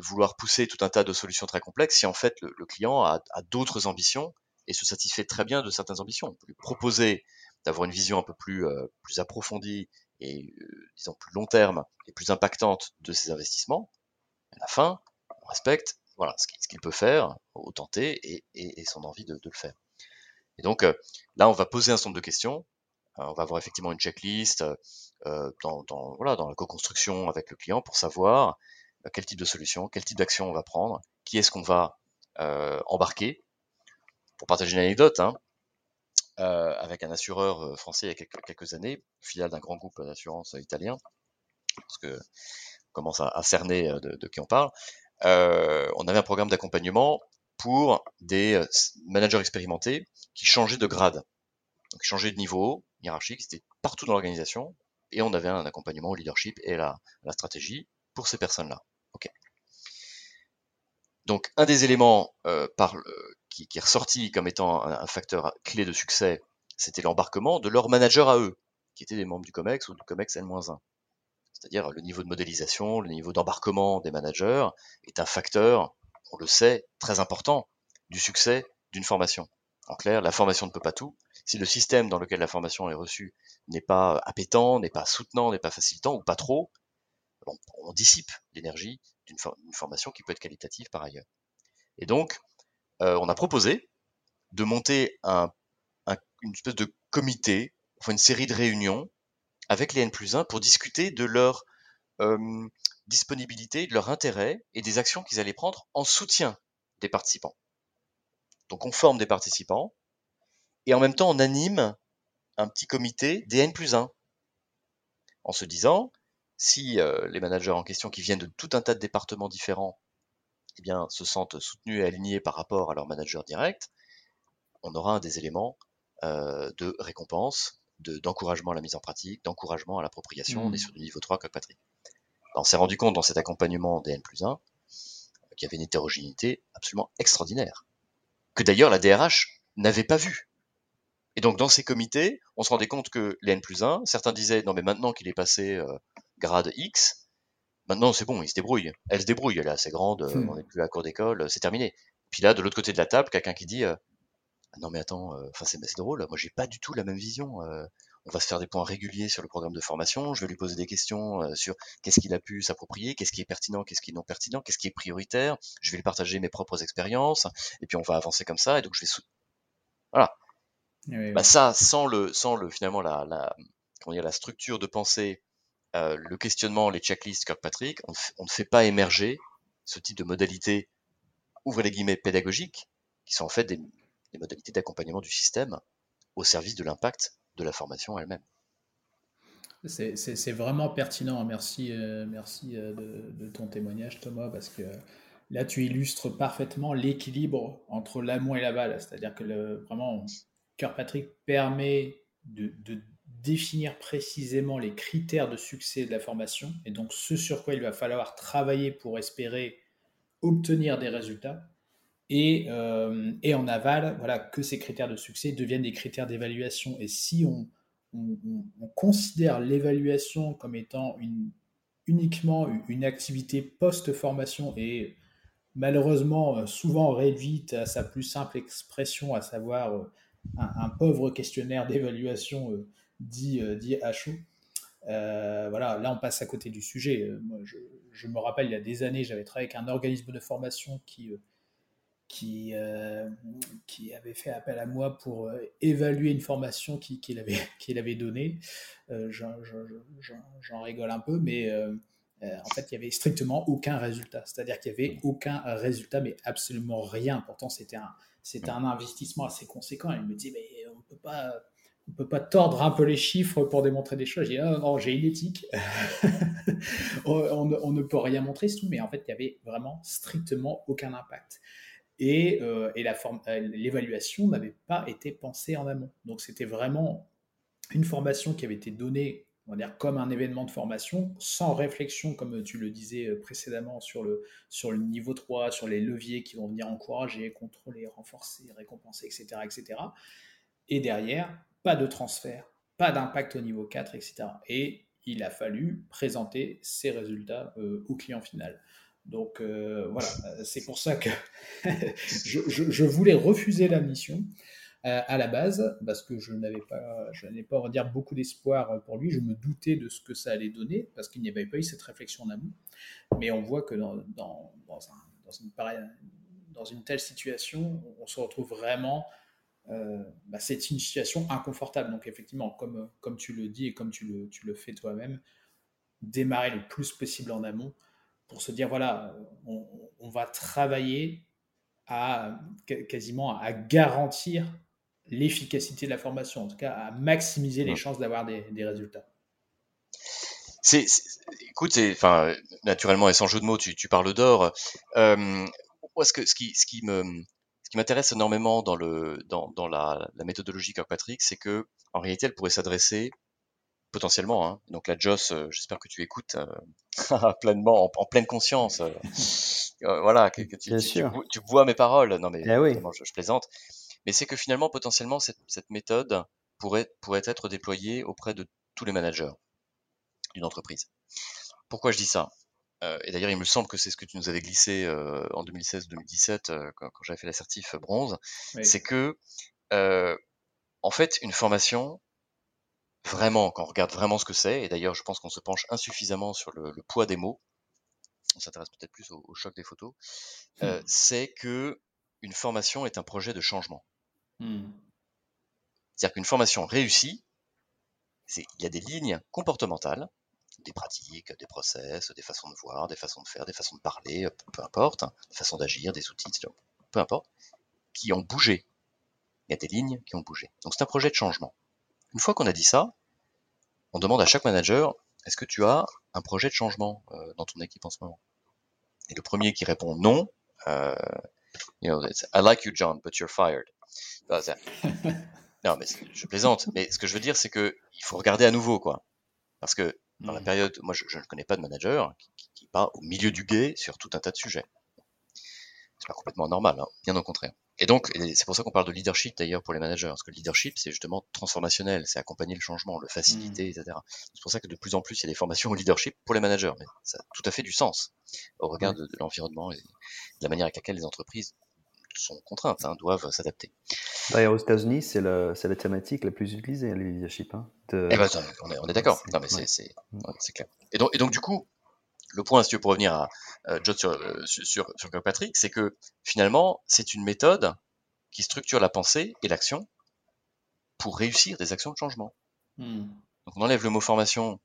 [SPEAKER 3] vouloir pousser tout un tas de solutions très complexes si en fait le, client a, d'autres ambitions et se satisfait très bien de certaines ambitions. On peut lui proposer d'avoir une vision un peu plus, euh, approfondie et euh, disons plus long terme et plus impactante de ses investissements. À la fin, on respecte voilà ce qu'il peut faire, au tenter, et, son envie de, de, le faire. Et donc euh, là, on va poser un certain de questions. Euh, on va avoir effectivement une checklist euh, dans, dans, la co-construction avec le client pour savoir quel type de solution, quel type d'action on va prendre, qui est-ce qu'on va embarquer. Pour partager une anecdote, hein, avec un assureur français il y a quelques, quelques années, filiale d'un grand groupe d'assurance italien, parce que commence à, cerner de, qui on parle, on avait un programme d'accompagnement pour des managers expérimentés qui changeaient de grade, donc qui changeaient de niveau hiérarchique, c'était partout dans l'organisation, et on avait un accompagnement au leadership et à la, stratégie pour ces personnes-là. Donc un des éléments par, qui, est ressorti comme étant un, facteur clé de succès, c'était l'embarquement de leurs managers à eux, qui étaient des membres du COMEX ou du COMEX N-1. C'est-à-dire le niveau de modélisation, le niveau d'embarquement des managers est un facteur, on le sait, très important du succès d'une formation. En clair, la formation ne peut pas tout. Si le système dans lequel la formation est reçue n'est pas appétant, n'est pas soutenant, n'est pas facilitant ou pas trop, on, dissipe l'énergie d'une formation qui peut être qualitative par ailleurs. Et donc, euh, on a proposé de monter un, une espèce de comité, enfin une série de réunions avec les N plus 1 pour discuter de leur euh, disponibilité, de leur intérêt et des actions qu'ils allaient prendre en soutien des participants. Donc on forme des participants et en même temps on anime un petit comité des N plus 1 en se disant si euh, les managers en question qui viennent de tout un tas de départements différents eh bien, se sentent soutenus et alignés par rapport à leur manager direct, on aura un des éléments euh, de récompense, d'encouragement à la mise en pratique, d'encouragement à l'appropriation. On est mmh. sur du niveau 3 comme Patrick. On s'est rendu compte dans cet accompagnement des N plus 1 qu'il y avait une hétérogénéité absolument extraordinaire, que d'ailleurs la DRH n'avait pas vu. Et donc dans ces comités, on se rendait compte que les N plus 1, certains disaient non mais maintenant qu'il est passé euh, grade X, maintenant c'est bon, il se débrouille. Elle se débrouille, elle est assez grande, euh, hmm. on n'est plus à cours d'école, c'est terminé. Puis là, de l'autre côté de la table, quelqu'un qui dit euh, non mais attends, enfin c'est drôle, moi j'ai pas du tout la même vision on va se faire des points réguliers sur le programme de formation, je vais lui poser des questions euh, sur qu'est-ce qu'il a pu s'approprier, qu'est-ce qui est pertinent, qu'est-ce qui est non pertinent, qu'est-ce qui est prioritaire, je vais lui partager mes propres expériences, et puis on va avancer comme ça, et donc je vais... Voilà. Bah ça, sans le, sans le finalement la, la, comment dire, la structure de pensée, euh, le questionnement, les checklists Kirkpatrick, on, on ne fait pas émerger ce type de modalités, ouvrez les guillemets, pédagogiques, qui sont en fait des, des modalités d'accompagnement du système au service de l'impact de la formation elle-même.
[SPEAKER 2] C'est vraiment pertinent. Merci, euh, merci euh, de, ton témoignage, Thomas, parce que là, tu illustres parfaitement l'équilibre entre l'amont et l'aval. C'est-à-dire que vraiment, Patrick permet de, définir précisément les critères de succès de la formation et donc ce sur quoi il va falloir travailler pour espérer obtenir des résultats. Et, euh, et, en aval, voilà, que ces critères de succès deviennent des critères d'évaluation. Et si on, on, considère l'évaluation comme étant uniquement une activité post-formation et malheureusement euh, souvent réduite à sa plus simple expression, à savoir euh, un, pauvre questionnaire d'évaluation dit, dit HO, voilà, là on passe à côté du sujet. Moi, je, me rappelle, il y a des années, j'avais travaillé avec un organisme de formation qui qui, euh, qui avait fait appel à moi pour euh, évaluer une formation qu'il avait, qu'il avait donnée. Euh, j'en rigole un peu, mais en fait, il n'y avait strictement aucun résultat. C'est-à-dire qu'il n'y avait aucun résultat, mais absolument rien. Pourtant, c'était un, un investissement assez conséquent. Il me dit, mais on ne peut pas on peut pas tordre un peu les chiffres pour démontrer des choses. J'ai ah, non, j'ai une éthique. on, ne peut rien montrer, c'est tout. Mais en fait, il n'y avait vraiment strictement aucun impact et, euh, euh, l'évaluation n'avait pas été pensée en amont. Donc c'était vraiment une formation qui avait été donnée on va dire, comme un événement de formation, sans réflexion, comme tu le disais euh, précédemment, sur le, niveau 3, sur les leviers qui vont venir encourager, contrôler, renforcer, récompenser, etc. etc. Et derrière, pas de transfert, pas d'impact au niveau 4, etc. Et il a fallu présenter ces résultats au client final. Donc euh, voilà, euh, c'est pour ça que je, voulais refuser la mission euh, à la base, parce que je n'avais pas, je n'avais pas, on va dire, beaucoup d'espoir pour lui. Je me doutais de ce que ça allait donner, parce qu'il n'y avait pas eu cette réflexion en amont. Mais on voit que dans, une, telle situation, on se retrouve vraiment bah, c'est une situation inconfortable. Donc effectivement, comme, comme tu le dis et comme tu le, tu le fais toi-même, démarrer le plus possible en amont pour se dire voilà, on, va travailler à quasiment à garantir l'efficacité de la formation, en tout cas à maximiser les chances d'avoir des, résultats.
[SPEAKER 3] c'est, écoute, enfin, naturellement et sans jeu de mots, tu, tu parles d'or. Euh, moi, ce que, ce qui, ce qui me, ce qui m'intéresse énormément dans le, dans, dans la, la méthodologie Kirkpatrick, c'est que, en réalité, elle pourrait s'adresser potentiellement. Hein. Donc la Joss, euh, j'espère que tu écoutes euh, pleinement, en, pleine conscience. Euh, voilà, que, tu, tu, tu, vois mes paroles. Non mais eh oui. je, je, plaisante. Mais c'est que finalement, potentiellement, cette, cette méthode pourrait, pourrait être déployée auprès de tous les managers d'une entreprise. Pourquoi je dis ça? Euh, Et d'ailleurs, il me semble que c'est ce que tu nous avais glissé euh, en 2016-2017 euh, quand, quand j'avais fait l'assertif bronze. C'est que, en fait, une formation, vraiment, quand on regarde vraiment ce que c'est, et d'ailleurs, je pense qu'on se penche insuffisamment sur le, poids des mots, on s'intéresse peut-être plus au, choc des photos, hmm. c'est que une formation est un projet de changement. Hmm. C'est-à-dire qu'une formation réussie, il y a des lignes comportementales des pratiques, des process, des façons de voir, des façons de faire, des façons de parler, peu importe, hein, des façons d'agir, des outils, peu importe, qui ont bougé. Il y a des lignes qui ont bougé. Donc c'est un projet de changement. Une fois qu'on a dit ça, on demande à chaque manager, est-ce que tu as un projet de changement euh, dans ton équipe en ce moment? Et le premier qui répond non, euh, you know, I like you John, but you're fired. non, mais je plaisante. Mais ce que je veux dire, c'est que il faut regarder à nouveau, quoi. Parce que dans la mmh. période, moi je, ne connais pas de manager qui, qui, part au milieu du guet sur tout un tas de sujets. C'est pas complètement normal, hein, bien au contraire. Et donc, c'est pour ça qu'on parle de leadership d'ailleurs pour les managers, parce que le leadership, c'est justement transformationnel, c'est accompagner le changement, le faciliter, mmh. etc. C'est pour ça que de plus en plus, il y a des formations au leadership pour les managers, mais ça a tout à fait du sens au regard de, de l'environnement et de la manière avec laquelle les entreprises sont contraintes, hein, doivent s'adapter.
[SPEAKER 1] D'ailleurs, aux États-Unis, c'est la thématique la plus utilisée, le leadership. Hein,
[SPEAKER 3] eh ben, on est, est d'accord. Non, mais c'est clair. Et donc, et donc, du coup, le point, si tu veux, pour revenir à euh, John sur, euh, sur, sur Kirkpatrick, c'est que finalement, c'est une méthode qui structure la pensée et l'action pour réussir des actions de changement. Hmm. Donc, on enlève le mot formation,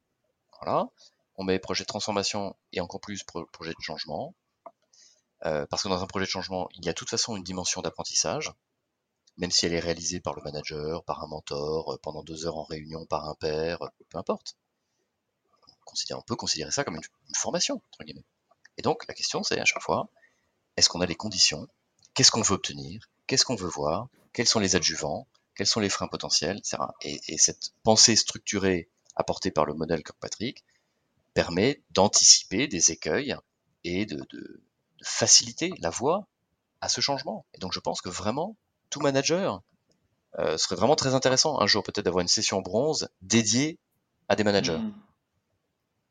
[SPEAKER 3] voilà, on met projet de transformation et encore plus projet de changement, euh, parce que dans un projet de changement, il y a de toute façon une dimension d'apprentissage, même si elle est réalisée par le manager, par un mentor, euh, pendant deux heures en réunion, par un père, peu importe. On, peut considérer ça comme une, formation, entre guillemets. Et donc, la question, c'est à chaque fois, est-ce qu'on a les conditions? Qu'est-ce qu'on veut obtenir? Qu'est-ce qu'on veut voir? Quels sont les adjuvants? Quels sont les freins potentiels? Et, et cette pensée structurée apportée par le modèle Kirkpatrick permet d'anticiper des écueils et de faciliter la voie à ce changement. Et donc je pense que vraiment, tout manager euh, serait vraiment très intéressant un jour peut-être d'avoir une session bronze dédiée à des managers. Mm.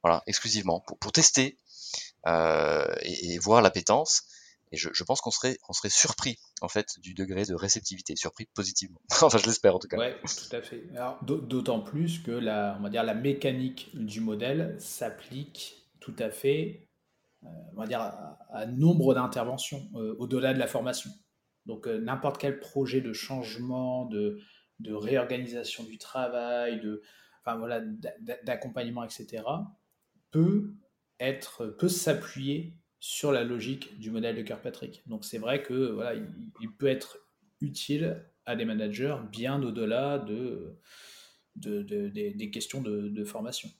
[SPEAKER 3] Voilà, exclusivement, pour, pour tester euh, et, voir l'appétence. Et je, je pense qu'on serait, on serait surpris en fait du degré de réceptivité, surpris positivement. enfin, je l'espère en tout cas.
[SPEAKER 2] Ouais, tout à fait. D'autant plus que la, on va dire, la mécanique du modèle s'applique tout à fait euh, on va dire, à, nombre d'interventions euh, au-delà de la formation. Donc n'importe quel projet de changement, de, de réorganisation du travail, de, enfin, voilà, d'accompagnement, etc., peut être, peut s'appuyer sur la logique du modèle de Kirkpatrick. Donc c'est vrai que voilà, il, peut être utile à des managers bien au-delà de, de, des questions de, formation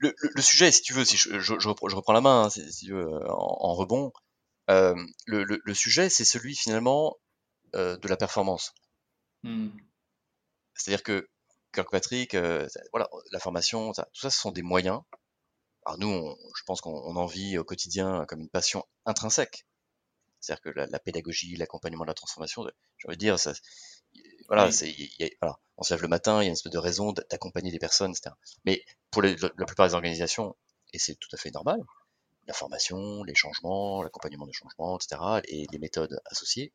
[SPEAKER 3] le, le, sujet, si tu veux, si je, je, je, reprends, la main, hein, si, tu veux, en, en rebond, euh, le, le, sujet, c'est celui finalement euh, de la performance. Hmm. C'est-à-dire que Kirkpatrick, euh, voilà, la formation, tout ça, ce sont des moyens. Alors nous, on, je pense qu'on en vit au quotidien comme une passion intrinsèque. C'est-à-dire que la, la pédagogie, l'accompagnement de la transformation, j'ai envie de dire, ça, voilà, c'est, voilà, on se lève le matin, il y a une espèce de raison d'accompagner des personnes, etc. Mais pour la plupart des organisations, et c'est tout à fait normal, la formation, les changements, l'accompagnement des changements, etc., et les méthodes associées,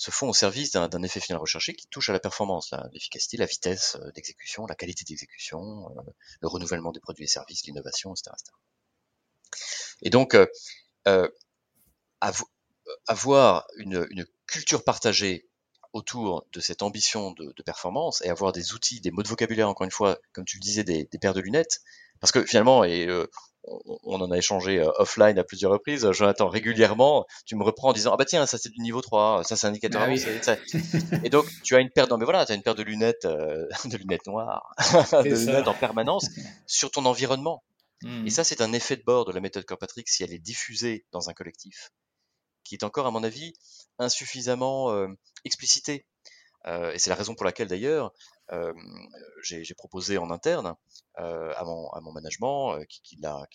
[SPEAKER 3] se font au service d'un effet final recherché qui touche à la performance, l'efficacité, la vitesse euh, d'exécution, la qualité d'exécution, euh, le renouvellement des produits et services, l'innovation, etc., Et donc, euh, euh avoir une, culture partagée autour de cette ambition de, de, performance et avoir des outils, des mots de vocabulaire, encore une fois, comme tu le disais, des, des paires de lunettes. Parce que finalement, et euh, on, en a échangé euh, offline à plusieurs reprises. Jonathan, régulièrement, tu me reprends en disant ah bah tiens ça c'est du niveau 3, ça c'est un indicateur. Ah et donc tu as une paire, non mais voilà, tu as une paire de lunettes, euh, de lunettes noires, de lunettes en permanence sur ton environnement. Hmm. Et ça c'est un effet de bord de la méthode Kirkpatrick si elle est diffusée dans un collectif, qui est encore à mon avis insuffisamment euh, explicité. et c'est la raison pour laquelle d'ailleurs j'ai proposé en interne à, mon, à mon management, qui, qui l'a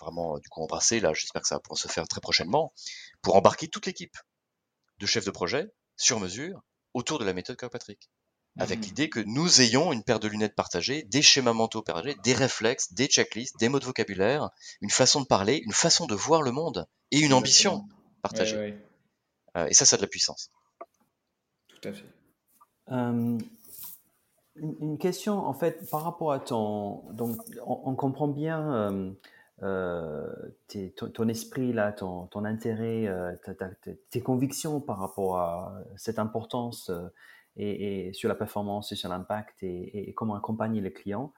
[SPEAKER 3] vraiment du coup embrassé, là j'espère que ça va pouvoir se faire très prochainement, pour embarquer toute l'équipe de chefs de projet sur mesure autour de la méthode Kirkpatrick. Avec mmh. l'idée que nous ayons une paire de lunettes partagées, des schémas mentaux partagés, des réflexes, des checklists, des mots de vocabulaire, une façon de parler, une façon de voir le monde et une ambition partagée. et ça, ça a de la puissance.
[SPEAKER 2] Tout à fait.
[SPEAKER 1] Une, question, en fait, par rapport à ton. Donc, on, comprend bien euh, euh, ton, esprit, là, ton, intérêt, euh, tes convictions par rapport à cette importance et, sur la performance et sur l'impact et, comment accompagner les clients.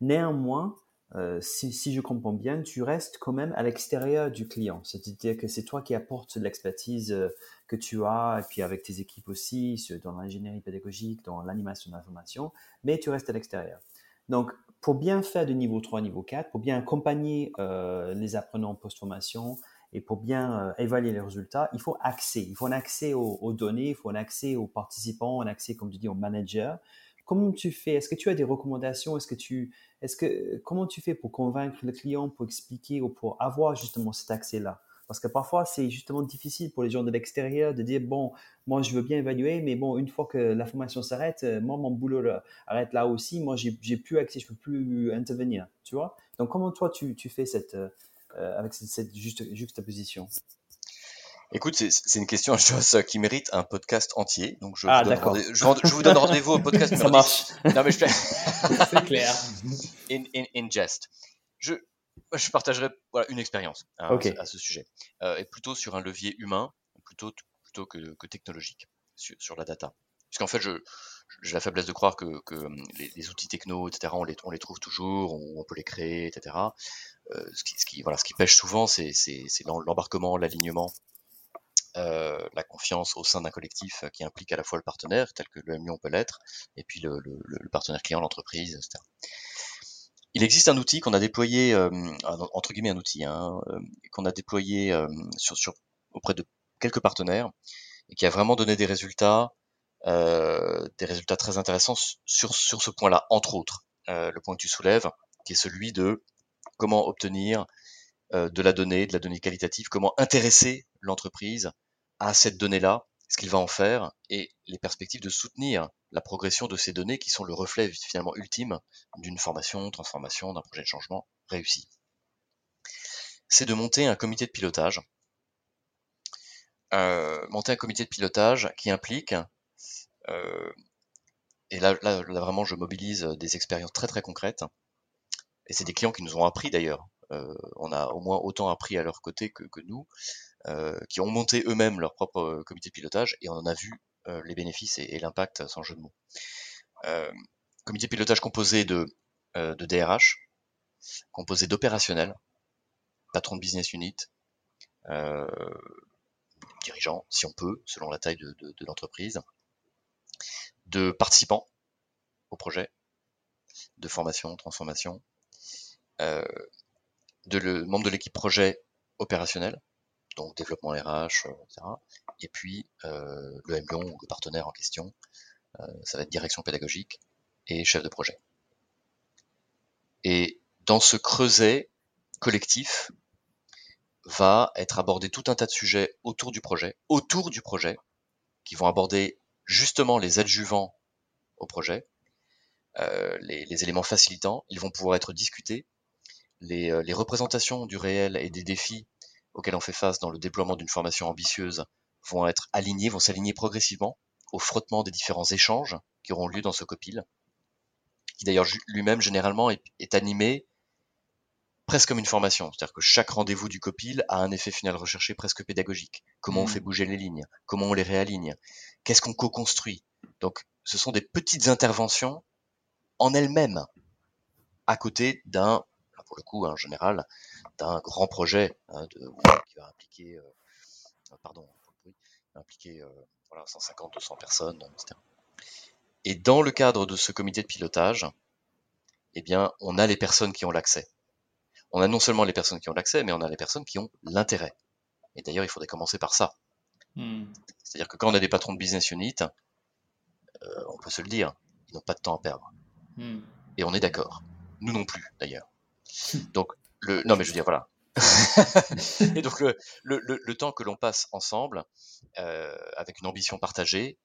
[SPEAKER 1] néanmoins, euh, si, je comprends bien, tu restes quand même à l'extérieur du client. C'est-à-dire que c'est toi qui apportes l'expertise euh, que tu as, et puis avec tes équipes aussi, dans l'ingénierie pédagogique, dans l'animation d'information, mais tu restes à l'extérieur. Donc, pour bien faire du niveau 3, niveau 4, pour bien accompagner euh, les apprenants post-formation et pour bien évaluer les résultats, il faut accès. Il faut un accès aux, aux, données, il faut un accès aux participants, un accès, comme tu dis, aux managers. Comment tu fais? Est-ce que tu as des recommandations? Est-ce que tu, est-ce que comment tu fais pour convaincre le client, pour expliquer ou pour avoir justement cet accès-là? Parce que parfois c'est justement difficile pour les gens de l'extérieur de dire bon, moi je veux bien évaluer, mais bon une fois que la formation s'arrête, euh, moi mon boulot arrête là aussi, moi j'ai plus accès, je peux plus intervenir, tu vois? Donc comment toi tu, fais cette euh, avec cette, cette juxtaposition?
[SPEAKER 3] Écoute, c'est une question, qui mérite un podcast entier. Donc, je, ah, vous, donne je, vous donne rendez-vous au podcast
[SPEAKER 1] Ça marche.
[SPEAKER 3] Non, mais je
[SPEAKER 2] C'est clair.
[SPEAKER 3] In, in, in jest. Je, je partagerai voilà, une expérience hein, à, ce sujet. Euh, et plutôt sur un levier humain, plutôt, plutôt que, que technologique, sur, sur, la data. Parce qu'en fait, je, j'ai la faiblesse de croire que, que les, les, outils techno, etc., on les, on les trouve toujours, on, on peut les créer, etc. Euh, ce, qui, ce, qui, voilà, ce qui pêche souvent, c'est l'embarquement, l'alignement euh, la confiance au sein d'un collectif euh, qui implique à la fois le partenaire, tel que le Lyon peut l'être, et puis le, partenaire client, l'entreprise, etc. Il existe un outil qu'on a déployé, euh, entre guillemets un outil, hein, qu'on a déployé sur, auprès de quelques partenaires, et qui a vraiment donné des résultats, des résultats très intéressants sur, sur ce point-là, entre autres. le point que tu soulèves, qui est celui de comment obtenir de la donnée, de la donnée qualitative, comment intéresser l'entreprise à cette donnée-là, ce qu'il va en faire et les perspectives de soutenir la progression de ces données qui sont le reflet finalement ultime d'une formation, transformation, d'un projet de changement réussi. C'est de monter un comité de pilotage. Euh, monter un comité de pilotage qui implique, euh, et là, vraiment je mobilise des expériences très très concrètes, et c'est des clients qui nous ont appris d'ailleurs, euh, on a au moins autant appris à leur côté que, nous, qui ont monté eux-mêmes leur propre euh, comité de pilotage et on en a vu euh, les bénéfices et, l'impact sans jeu de mots. comité de pilotage composé de, de DRH, composé d'opérationnels, patron de business unit, euh, dirigeant, si on peut, selon la taille de, de, l'entreprise, de participants au projet, de formation, transformation, euh, de le de l'équipe projet opérationnel, donc développement RH, etc. Euh, et puis euh, le MLion ou le partenaire en question, euh, ça va être direction pédagogique et chef de projet. Et dans ce creuset collectif va être abordé tout un tas de sujets autour du projet, autour du projet, qui vont aborder justement les adjuvants au projet, euh, les, les, éléments facilitants, ils vont pouvoir être discutés, les, les représentations du réel et des défis auxquels on fait face dans le déploiement d'une formation ambitieuse vont être alignés, vont s'aligner progressivement au frottement des différents échanges qui auront lieu dans ce copil, qui d'ailleurs lui-même généralement est, animé presque comme une formation, c'est-à-dire que chaque rendez-vous du copil a un effet final recherché presque pédagogique. Comment on mmh. fait bouger les lignes, comment on les réaligne, qu'est-ce qu'on co-construit? Donc ce sont des petites interventions en elles-mêmes, à côté d'un pour le coup, hein, en général, d'un grand projet hein, de, qui va impliquer, pardon, impliquer 150, 200 personnes, etc. Et dans le cadre de ce comité de pilotage, eh bien, on a les personnes qui ont l'accès. On a non seulement les personnes qui ont l'accès, mais on a les personnes qui ont l'intérêt. Et d'ailleurs, il faudrait commencer par ça. Hmm. C'est-à-dire que quand on a des patrons de business unit, euh, on peut se le dire, ils n'ont pas de temps à perdre. Hmm. Et on est d'accord. Nous non plus, d'ailleurs. Donc, le, non, mais je veux dire, voilà. et donc, le, le, le temps que l'on passe ensemble, euh, avec une ambition partagée,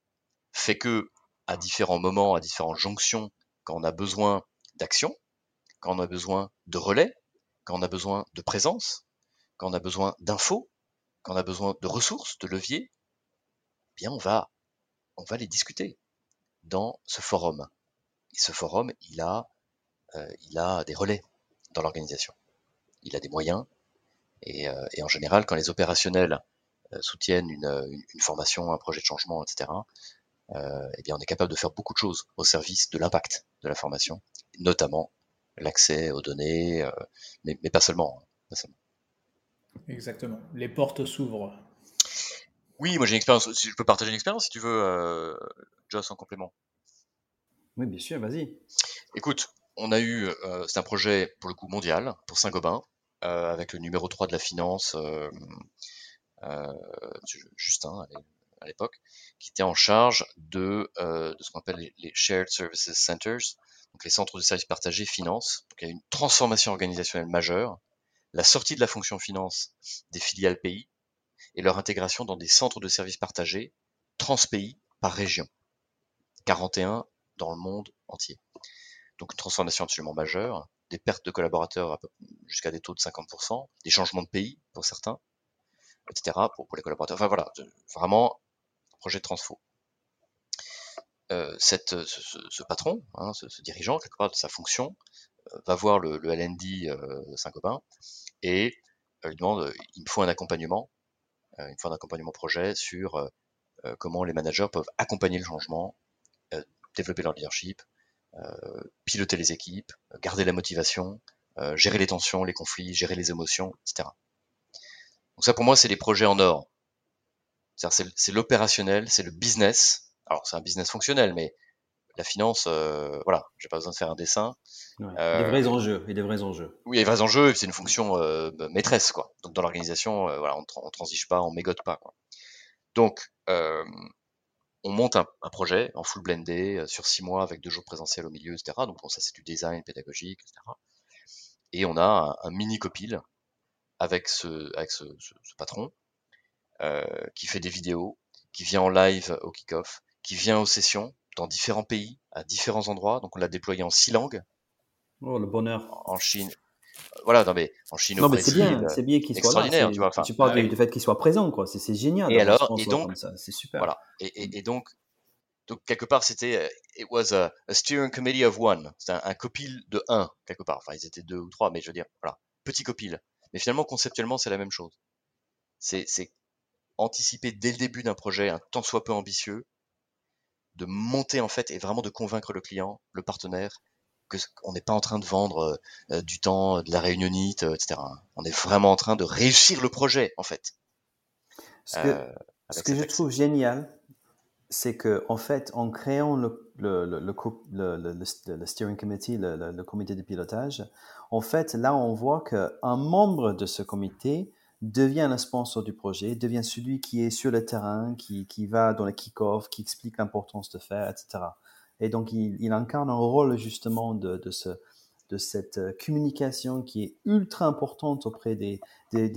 [SPEAKER 3] fait que, à différents moments, à différentes jonctions, quand on a besoin d'action, quand on a besoin de relais, quand on a besoin de présence, quand on a besoin d'infos, quand on a besoin de ressources, de leviers, eh bien on va, on va les discuter dans ce forum. Et ce forum, il a, euh, il a des relais dans l'organisation. Il a des moyens. Et, euh, et, en général, quand les opérationnels euh, soutiennent une, une, une, formation, un projet de changement, etc., eh bien on est capable de faire beaucoup de choses au service de l'impact de la formation, notamment l'accès aux données, mais, mais, pas seulement. Hein, pas seulement.
[SPEAKER 2] Exactement. Les portes s'ouvrent.
[SPEAKER 3] Oui, moi j'ai une expérience. Je peux partager une expérience si tu veux, euh, Joss, en complément.
[SPEAKER 1] Oui, bien sûr, vas-y.
[SPEAKER 3] Écoute, on a eu, euh, c'est un projet pour le coup mondial, pour Saint-Gobain, euh, avec le numéro 3 de la finance, euh, Justin à l'époque, qui était en charge de, de ce qu'on appelle les, les, Shared Services Centers, donc les centres de services partagés finance. Donc il y a une transformation organisationnelle majeure la sortie de la fonction finance des filiales pays et leur intégration dans des centres de services partagés transpays par région. 41 dans le monde entier. Donc une transformation absolument majeure, des pertes de collaborateurs jusqu'à des taux de 50%, des changements de pays pour certains, etc. pour, les collaborateurs. Enfin voilà, vraiment projet de transfo. Euh, cette, ce, patron, hein, ce, dirigeant, quelque part de sa fonction, euh, va voir le, le LND euh, Saint-Gobain et lui demande, il me faut un accompagnement, il me faut un accompagnement projet sur comment les managers peuvent accompagner le changement, développer leur leadership, piloter les équipes, garder la motivation, gérer les tensions, les conflits, gérer les émotions, etc. Donc ça pour moi c'est les projets en or. C'est l'opérationnel, c'est le business. Alors c'est un business fonctionnel, mais la finance, euh, voilà, j'ai pas besoin de faire un dessin.
[SPEAKER 1] Ouais, des vrais euh, enjeux, et des vrais enjeux.
[SPEAKER 3] Oui, des vrais enjeux, c'est une fonction euh, maîtresse, quoi. Donc dans l'organisation, euh, voilà, on, on, transige pas, on mégote pas, quoi. Donc, on monte un, un, projet en full blendé sur six mois avec deux jours présentiels au milieu, etc. Donc bon, ça c'est du design pédagogique, etc. Et on a un, un mini copil avec ce, avec ce, ce, ce patron qui fait des vidéos, qui vient en live au kick-off, qui vient aux sessions, dans différents pays, à différents endroits. Donc on l'a déployé en six langues.
[SPEAKER 1] Oh, le bonheur.
[SPEAKER 3] En Chine. Voilà, non mais en Chine,
[SPEAKER 1] non, mais c'est bien, c'est bien qu'il soit là. Tu, vois, tu parles du fait qu'il soit présent, quoi. C'est génial.
[SPEAKER 3] Et alors, et donc,
[SPEAKER 1] c'est super.
[SPEAKER 3] Voilà. Et, et, et, donc, donc quelque part, c'était, euh, it was a, steering committee of one. C'était un, un, copil de un quelque part. Enfin, ils étaient deux ou trois, mais je veux dire, voilà, petit copil. Mais finalement, conceptuellement, c'est la même chose. C'est, c'est anticiper dès le début d'un projet un tant soit peu ambitieux, de monter en fait et vraiment de convaincre le client, le partenaire, que on n'est pas en train de vendre euh, euh, du temps, de la réunionite, euh, etc. On est vraiment en train de réussir le projet en fait.
[SPEAKER 1] Ce que, ce que je trouve génial, c'est que en fait, en créant le, le, le, le, le steering committee, le, comité de pilotage, en fait, là, on voit qu'un membre de ce comité devient le sponsor du projet, devient celui qui est sur le terrain, qui, qui va dans les kick-off, qui explique l'importance de faire, etc. Et donc, il, incarne un rôle justement de, de, ce, de cette communication qui est ultra importante auprès des,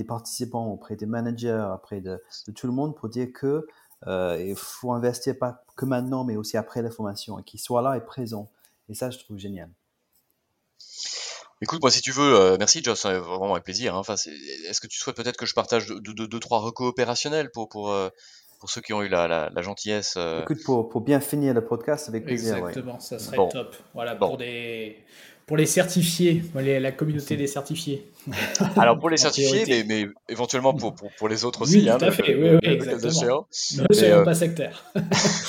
[SPEAKER 1] participants, auprès des managers, auprès de, tout le monde pour dire que euh, faut investir pas que maintenant, mais aussi après la formation, et qu'il soit là et présent. Et ça, je trouve génial.
[SPEAKER 3] Écoute, moi, si tu veux, euh, merci, Joss, hein, vraiment avec plaisir. Est-ce que tu souhaites peut-être que je partage deux, trois recos opérationnels pour, pour, euh, pour ceux qui ont eu la, la, la gentillesse euh...
[SPEAKER 1] Écoute, pour, pour bien finir le podcast, avec plaisir.
[SPEAKER 2] Exactement, ça serait bon. top. Voilà, bon. pour, des, pour les certifiés, les, la communauté des certifiés.
[SPEAKER 3] Alors, pour les certifiés, mais, mais éventuellement pour, pour, pour les autres aussi.
[SPEAKER 2] Oui,
[SPEAKER 3] hein,
[SPEAKER 2] tout à fait, oui, oui, exactement. Ne soyons euh, pas sectaires.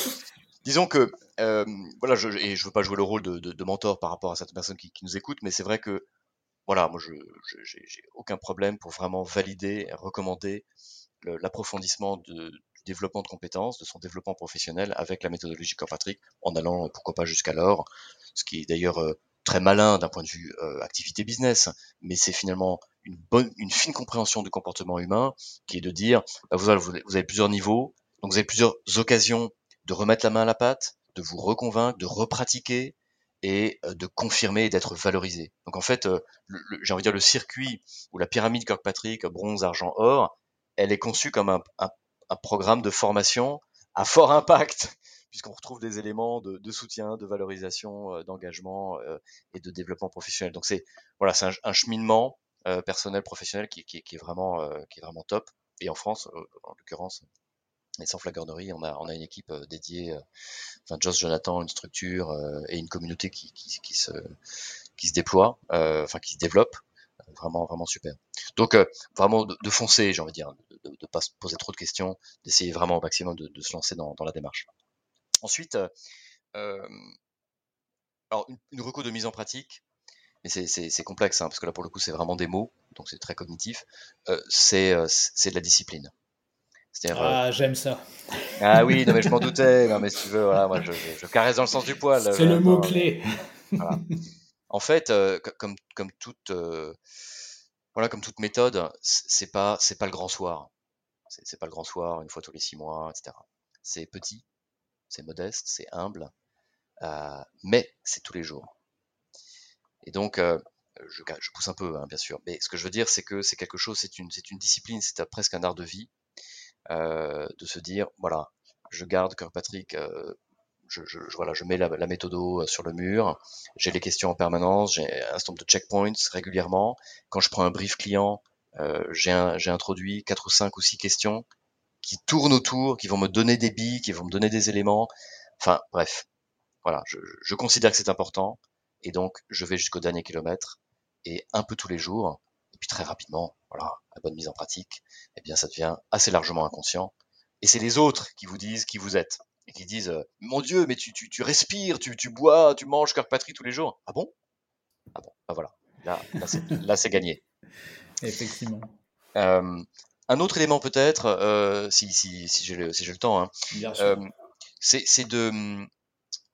[SPEAKER 3] disons que euh, voilà, je, et je veux pas jouer le rôle de, de, de, mentor par rapport à certaines personnes qui, qui nous écoutent, mais c'est vrai que voilà, moi, je j'ai aucun problème pour vraiment valider, recommander l'approfondissement du développement de compétences, de son développement professionnel avec la méthodologie Kirkpatrick, en allant pourquoi pas jusqu'à l'or, ce qui est d'ailleurs euh, très malin d'un point de vue euh, activité business, mais c'est finalement une bonne, une fine compréhension du comportement humain qui est de dire, bah, vous, vous, avez plusieurs niveaux, donc vous avez plusieurs occasions de remettre la main à la pâte, de vous reconvaincre, de repratiquer, et euh, de confirmer et d'être valorisé. Donc en fait, euh, j'ai envie de dire le circuit ou la pyramide Kirkpatrick, bronze, argent, or, elle est conçue comme un, un, un programme de formation à fort impact, puisqu'on retrouve des éléments de, de, soutien, de valorisation, euh, d'engagement et de développement professionnel. Donc c'est voilà, c'est un, cheminement personnel, professionnel qui, est vraiment qui est vraiment top. Et en France, en l'occurrence, et sans flagornerie, on a, on a une équipe euh, dédiée, euh, enfin Joss Jonathan, une structure euh, et une communauté qui, se, qui se déploie, enfin qui se développe, vraiment vraiment super. Donc vraiment de, foncer, j'ai envie de dire, de ne pas se poser trop de questions, d'essayer vraiment au maximum de, de se lancer dans, dans, la démarche. Ensuite, euh, alors une, une reco de mise en pratique, mais c'est complexe hein, parce que là pour le coup c'est vraiment des mots, donc c'est très cognitif. Euh, c'est de la discipline.
[SPEAKER 2] Euh, ah, j'aime ça.
[SPEAKER 3] Ah oui, non, mais je m'en doutais. Non, mais si tu veux, voilà, moi, je, je, caresse dans le sens du poil.
[SPEAKER 2] C'est le mot-clé.
[SPEAKER 3] Voilà. En fait, euh, comme, comme, toute, euh, voilà, comme toute méthode, c'est pas, c'est pas le grand soir. C'est pas le grand soir, une fois tous les six mois, etc. C'est petit, c'est modeste, c'est humble, euh, mais c'est tous les jours. Et donc, euh, je, pousse un peu, hein, bien sûr. Mais ce que je veux dire, c'est que c'est quelque chose, c'est une, discipline, c'est presque un art de vie euh, de se dire voilà, je garde Kirkpatrick, je, je, voilà, je mets la, la sur le mur, j'ai les questions en permanence, j'ai un certain nombre de checkpoints régulièrement. Quand je prends un brief client, j'ai introduit quatre ou cinq ou six questions qui tournent autour, qui vont me donner des billes, qui vont me donner des éléments. Enfin, bref, voilà, je, je considère que c'est important et donc je vais jusqu'au dernier kilomètre et un peu tous les jours. Et puis très rapidement, voilà, la bonne mise en pratique, eh bien ça devient assez largement inconscient. Et c'est les autres qui vous disent qui vous êtes. Et qui disent euh, Mon Dieu, mais tu, tu, tu respires, tu, tu, bois, tu manges cœur patrie tous les jours. Ah bon? Ah bon, bah voilà. Là, là c'est gagné.
[SPEAKER 2] Effectivement.
[SPEAKER 3] Euh, un autre élément peut-être, euh, si, si, si j'ai le, si le temps, hein, euh, c'est de,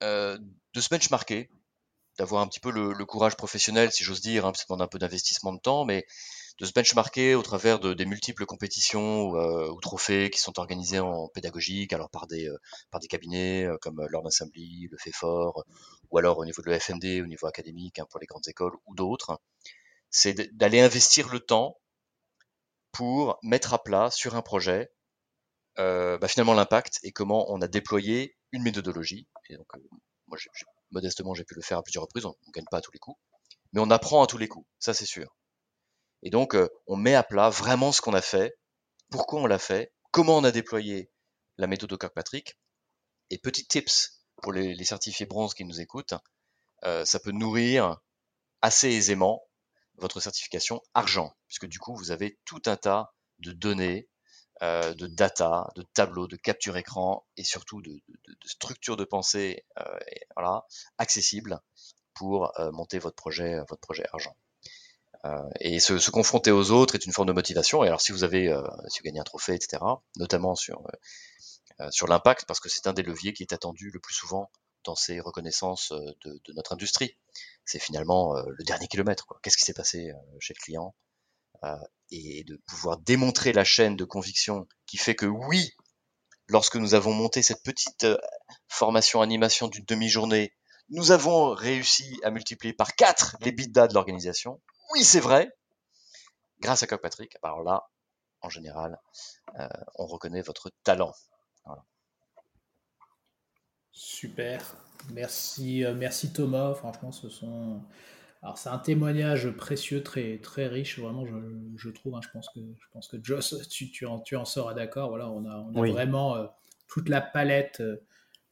[SPEAKER 3] de se benchmarker, d'avoir un petit peu le, le, courage professionnel, si j'ose dire, hein, ça demande un peu d'investissement de temps, mais de se benchmarker au travers de, des multiples compétitions ou, ou, trophées qui sont organisés en pédagogique, alors par des, par des cabinets comme l'Ordre Assembly, le FEFOR, ou alors au niveau de l'EFND, au niveau académique, hein, pour les grandes écoles ou d'autres, c'est d'aller investir le temps pour mettre à plat sur un projet euh, bah, finalement l'impact et comment on a déployé une méthodologie. Et donc, moi, modestement, j'ai pu le faire à plusieurs reprises, on ne gagne pas à tous les coups, mais on apprend à tous les coups, ça c'est sûr. Et donc, euh, on met à plat vraiment ce qu'on a fait, pourquoi on l'a fait, comment on a déployé la méthode de Kirkpatrick. Et petit tips pour les, les certifiés bronze qui nous écoutent, euh, ça peut nourrir assez aisément votre certification argent, puisque du coup, vous avez tout un tas de données, euh, de data, de tableaux, de capture écran et surtout de, de, structures de pensée euh, voilà, accessibles pour euh, monter votre projet, votre projet argent. Et se, confronter aux autres est une forme de motivation. Et alors, si vous avez, si vous gagnez un trophée, etc., notamment sur sur l'impact, parce que c'est un des leviers qui est attendu le plus souvent dans ces reconnaissances de notre industrie. C'est finalement le dernier kilomètre. Qu'est-ce qui s'est passé chez le client Et de pouvoir démontrer la chaîne de conviction qui fait que oui, lorsque nous avons monté cette petite formation animation d'une demi-journée, nous avons réussi à multiplier par 4 les bidas de l'organisation oui, c'est vrai, grâce à Kirkpatrick, alors là, en général, euh, on reconnaît votre talent. Voilà.
[SPEAKER 2] Super, merci, euh, merci Thomas. Franchement, ce sont. Alors, c'est un témoignage précieux, très, très riche, vraiment, je, je trouve. Hein, je, pense que, je pense que Joss, tu, tu, en, tu en seras d'accord. Voilà, on a, on a oui. vraiment euh, toute la palette euh,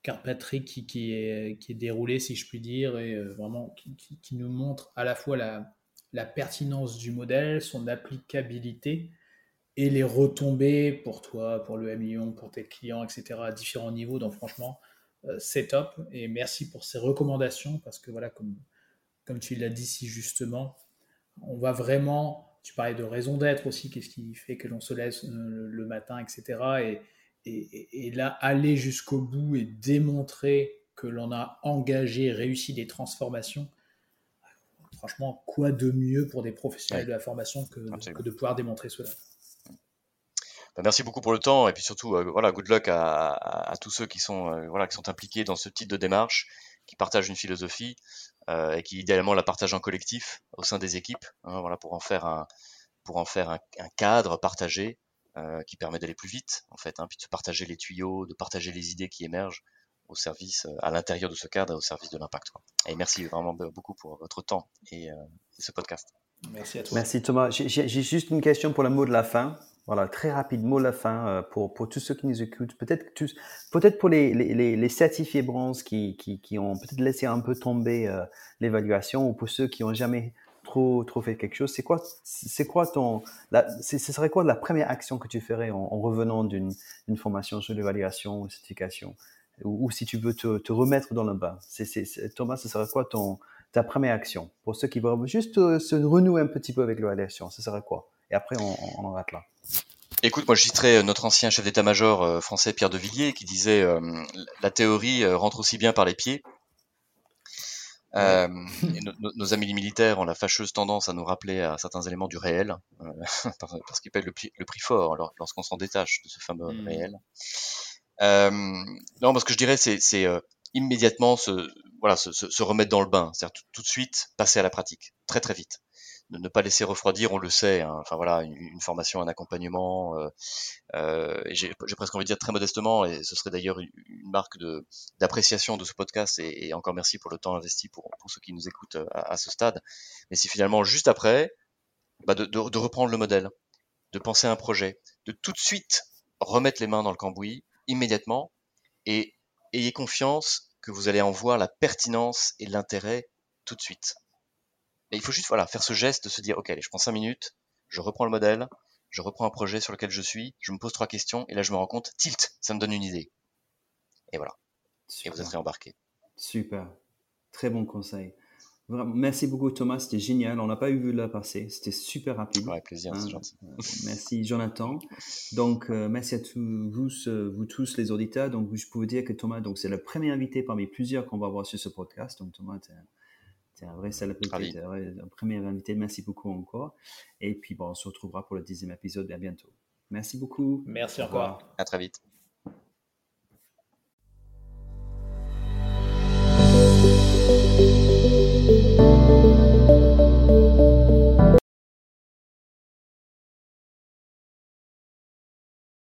[SPEAKER 2] Kirkpatrick qui, qui, est, qui est déroulée, si je puis dire, et euh, vraiment qui, qui, qui, nous montre à la fois la, la pertinence du modèle, son applicabilité et les retombées pour toi, pour le million, pour tes clients, etc. à différents niveaux. Donc franchement, c'est top et merci pour ces recommandations parce que voilà, comme, comme tu l'as dit si justement, on va vraiment, tu parlais de raison d'être aussi, qu'est-ce qui fait que l'on se laisse euh, le, matin, etc. Et, et, là, aller jusqu'au bout et démontrer que l'on a engagé, réussi des transformations, franchement, quoi de mieux pour des professionnels de la formation que, de pouvoir démontrer cela?
[SPEAKER 3] Merci beaucoup pour le temps et puis surtout, euh, voilà, good luck à, tous ceux qui sont, euh, voilà, qui sont impliqués dans ce type de démarche, qui partagent une philosophie euh, et qui idéalement la partagent en collectif au sein des équipes, hein, voilà, pour en faire un, pour en faire un, cadre partagé qui permet d'aller plus vite en fait, hein, puis de se partager les tuyaux, de partager les idées qui émergent au service, à l'intérieur de ce cadre et au service de l'impact. Et merci vraiment beaucoup pour votre temps et, ce podcast.
[SPEAKER 2] Merci à toi.
[SPEAKER 1] Merci Thomas. J'ai juste une question pour le mot de la fin. Voilà, très rapide mot la fin euh, pour, pour tous ceux qui nous écoutent. Peut-être peut-être pour les, les, les, certifiés bronze qui, qui, qui ont peut-être laissé un peu tomber euh, l'évaluation ou pour ceux qui ont jamais trop, trop fait quelque chose. C'est quoi, quoi ton, ce serait quoi la première action que tu ferais en, revenant d'une formation sur l'évaluation ou certification? Ou, si tu veux te, te, remettre dans le bain. C'est, Thomas, ce serait quoi ton, ta première action? Pour ceux qui veulent juste euh, se renouer un petit peu avec l'évaluation Ce serait quoi? Et après, on, on en rate là.
[SPEAKER 3] Écoute, moi je citerai euh, notre ancien chef d'état-major euh, français Pierre de Villiers qui disait euh, la théorie rentre aussi bien par les pieds. nos amis militaires ont la fâcheuse tendance à nous rappeler à certains éléments du réel, parce qu'ils payent le, prix fort lorsqu'on s'en détache de ce fameux mmh. réel. non, moi ce que je dirais, c'est immédiatement se, voilà, se, remettre dans le bain, c'est-à-dire tout de suite passer à la pratique, très très vite de ne pas laisser refroidir, on le sait. Hein. Enfin voilà, une, formation, un accompagnement. Euh, euh, j'ai presque envie de dire très modestement, et ce serait d'ailleurs une, marque d'appréciation de ce podcast. Et, encore merci pour le temps investi pour, pour ceux qui nous écoutent euh, à, ce stade. Mais c'est finalement juste après bah de, de, de reprendre le modèle, de penser à un projet, de tout de suite remettre les mains dans le cambouis immédiatement et ayez confiance que vous allez en voir la pertinence et l'intérêt tout de suite. Et il faut juste voilà, faire ce geste de se dire, ok, allez, je prends 5 minutes, je reprends le modèle, je reprends un projet sur lequel je suis, je me pose trois questions, et là je me rends compte, tilt, ça me donne une idée. Et voilà. Et vous êtes réembarqué.
[SPEAKER 1] Super. Très bon conseil. Merci beaucoup Thomas, c'était génial. On n'a pas eu vu la passer, c'était super rapide.
[SPEAKER 3] Ouais, plaisir, c'est hein, gentil.
[SPEAKER 1] Euh, merci Jonathan. Donc euh, merci à tous, vous, vous, tous les auditeurs. Donc je peux vous dire que Thomas, donc c'est le premier invité parmi plusieurs qu'on va voir sur ce podcast. Donc Thomas, c'est un vrai célébrité, un premier invité. Merci beaucoup encore. Et puis, bon, on se retrouvera pour le dixième épisode bien bientôt. Merci beaucoup.
[SPEAKER 2] Merci encore.
[SPEAKER 3] À très vite.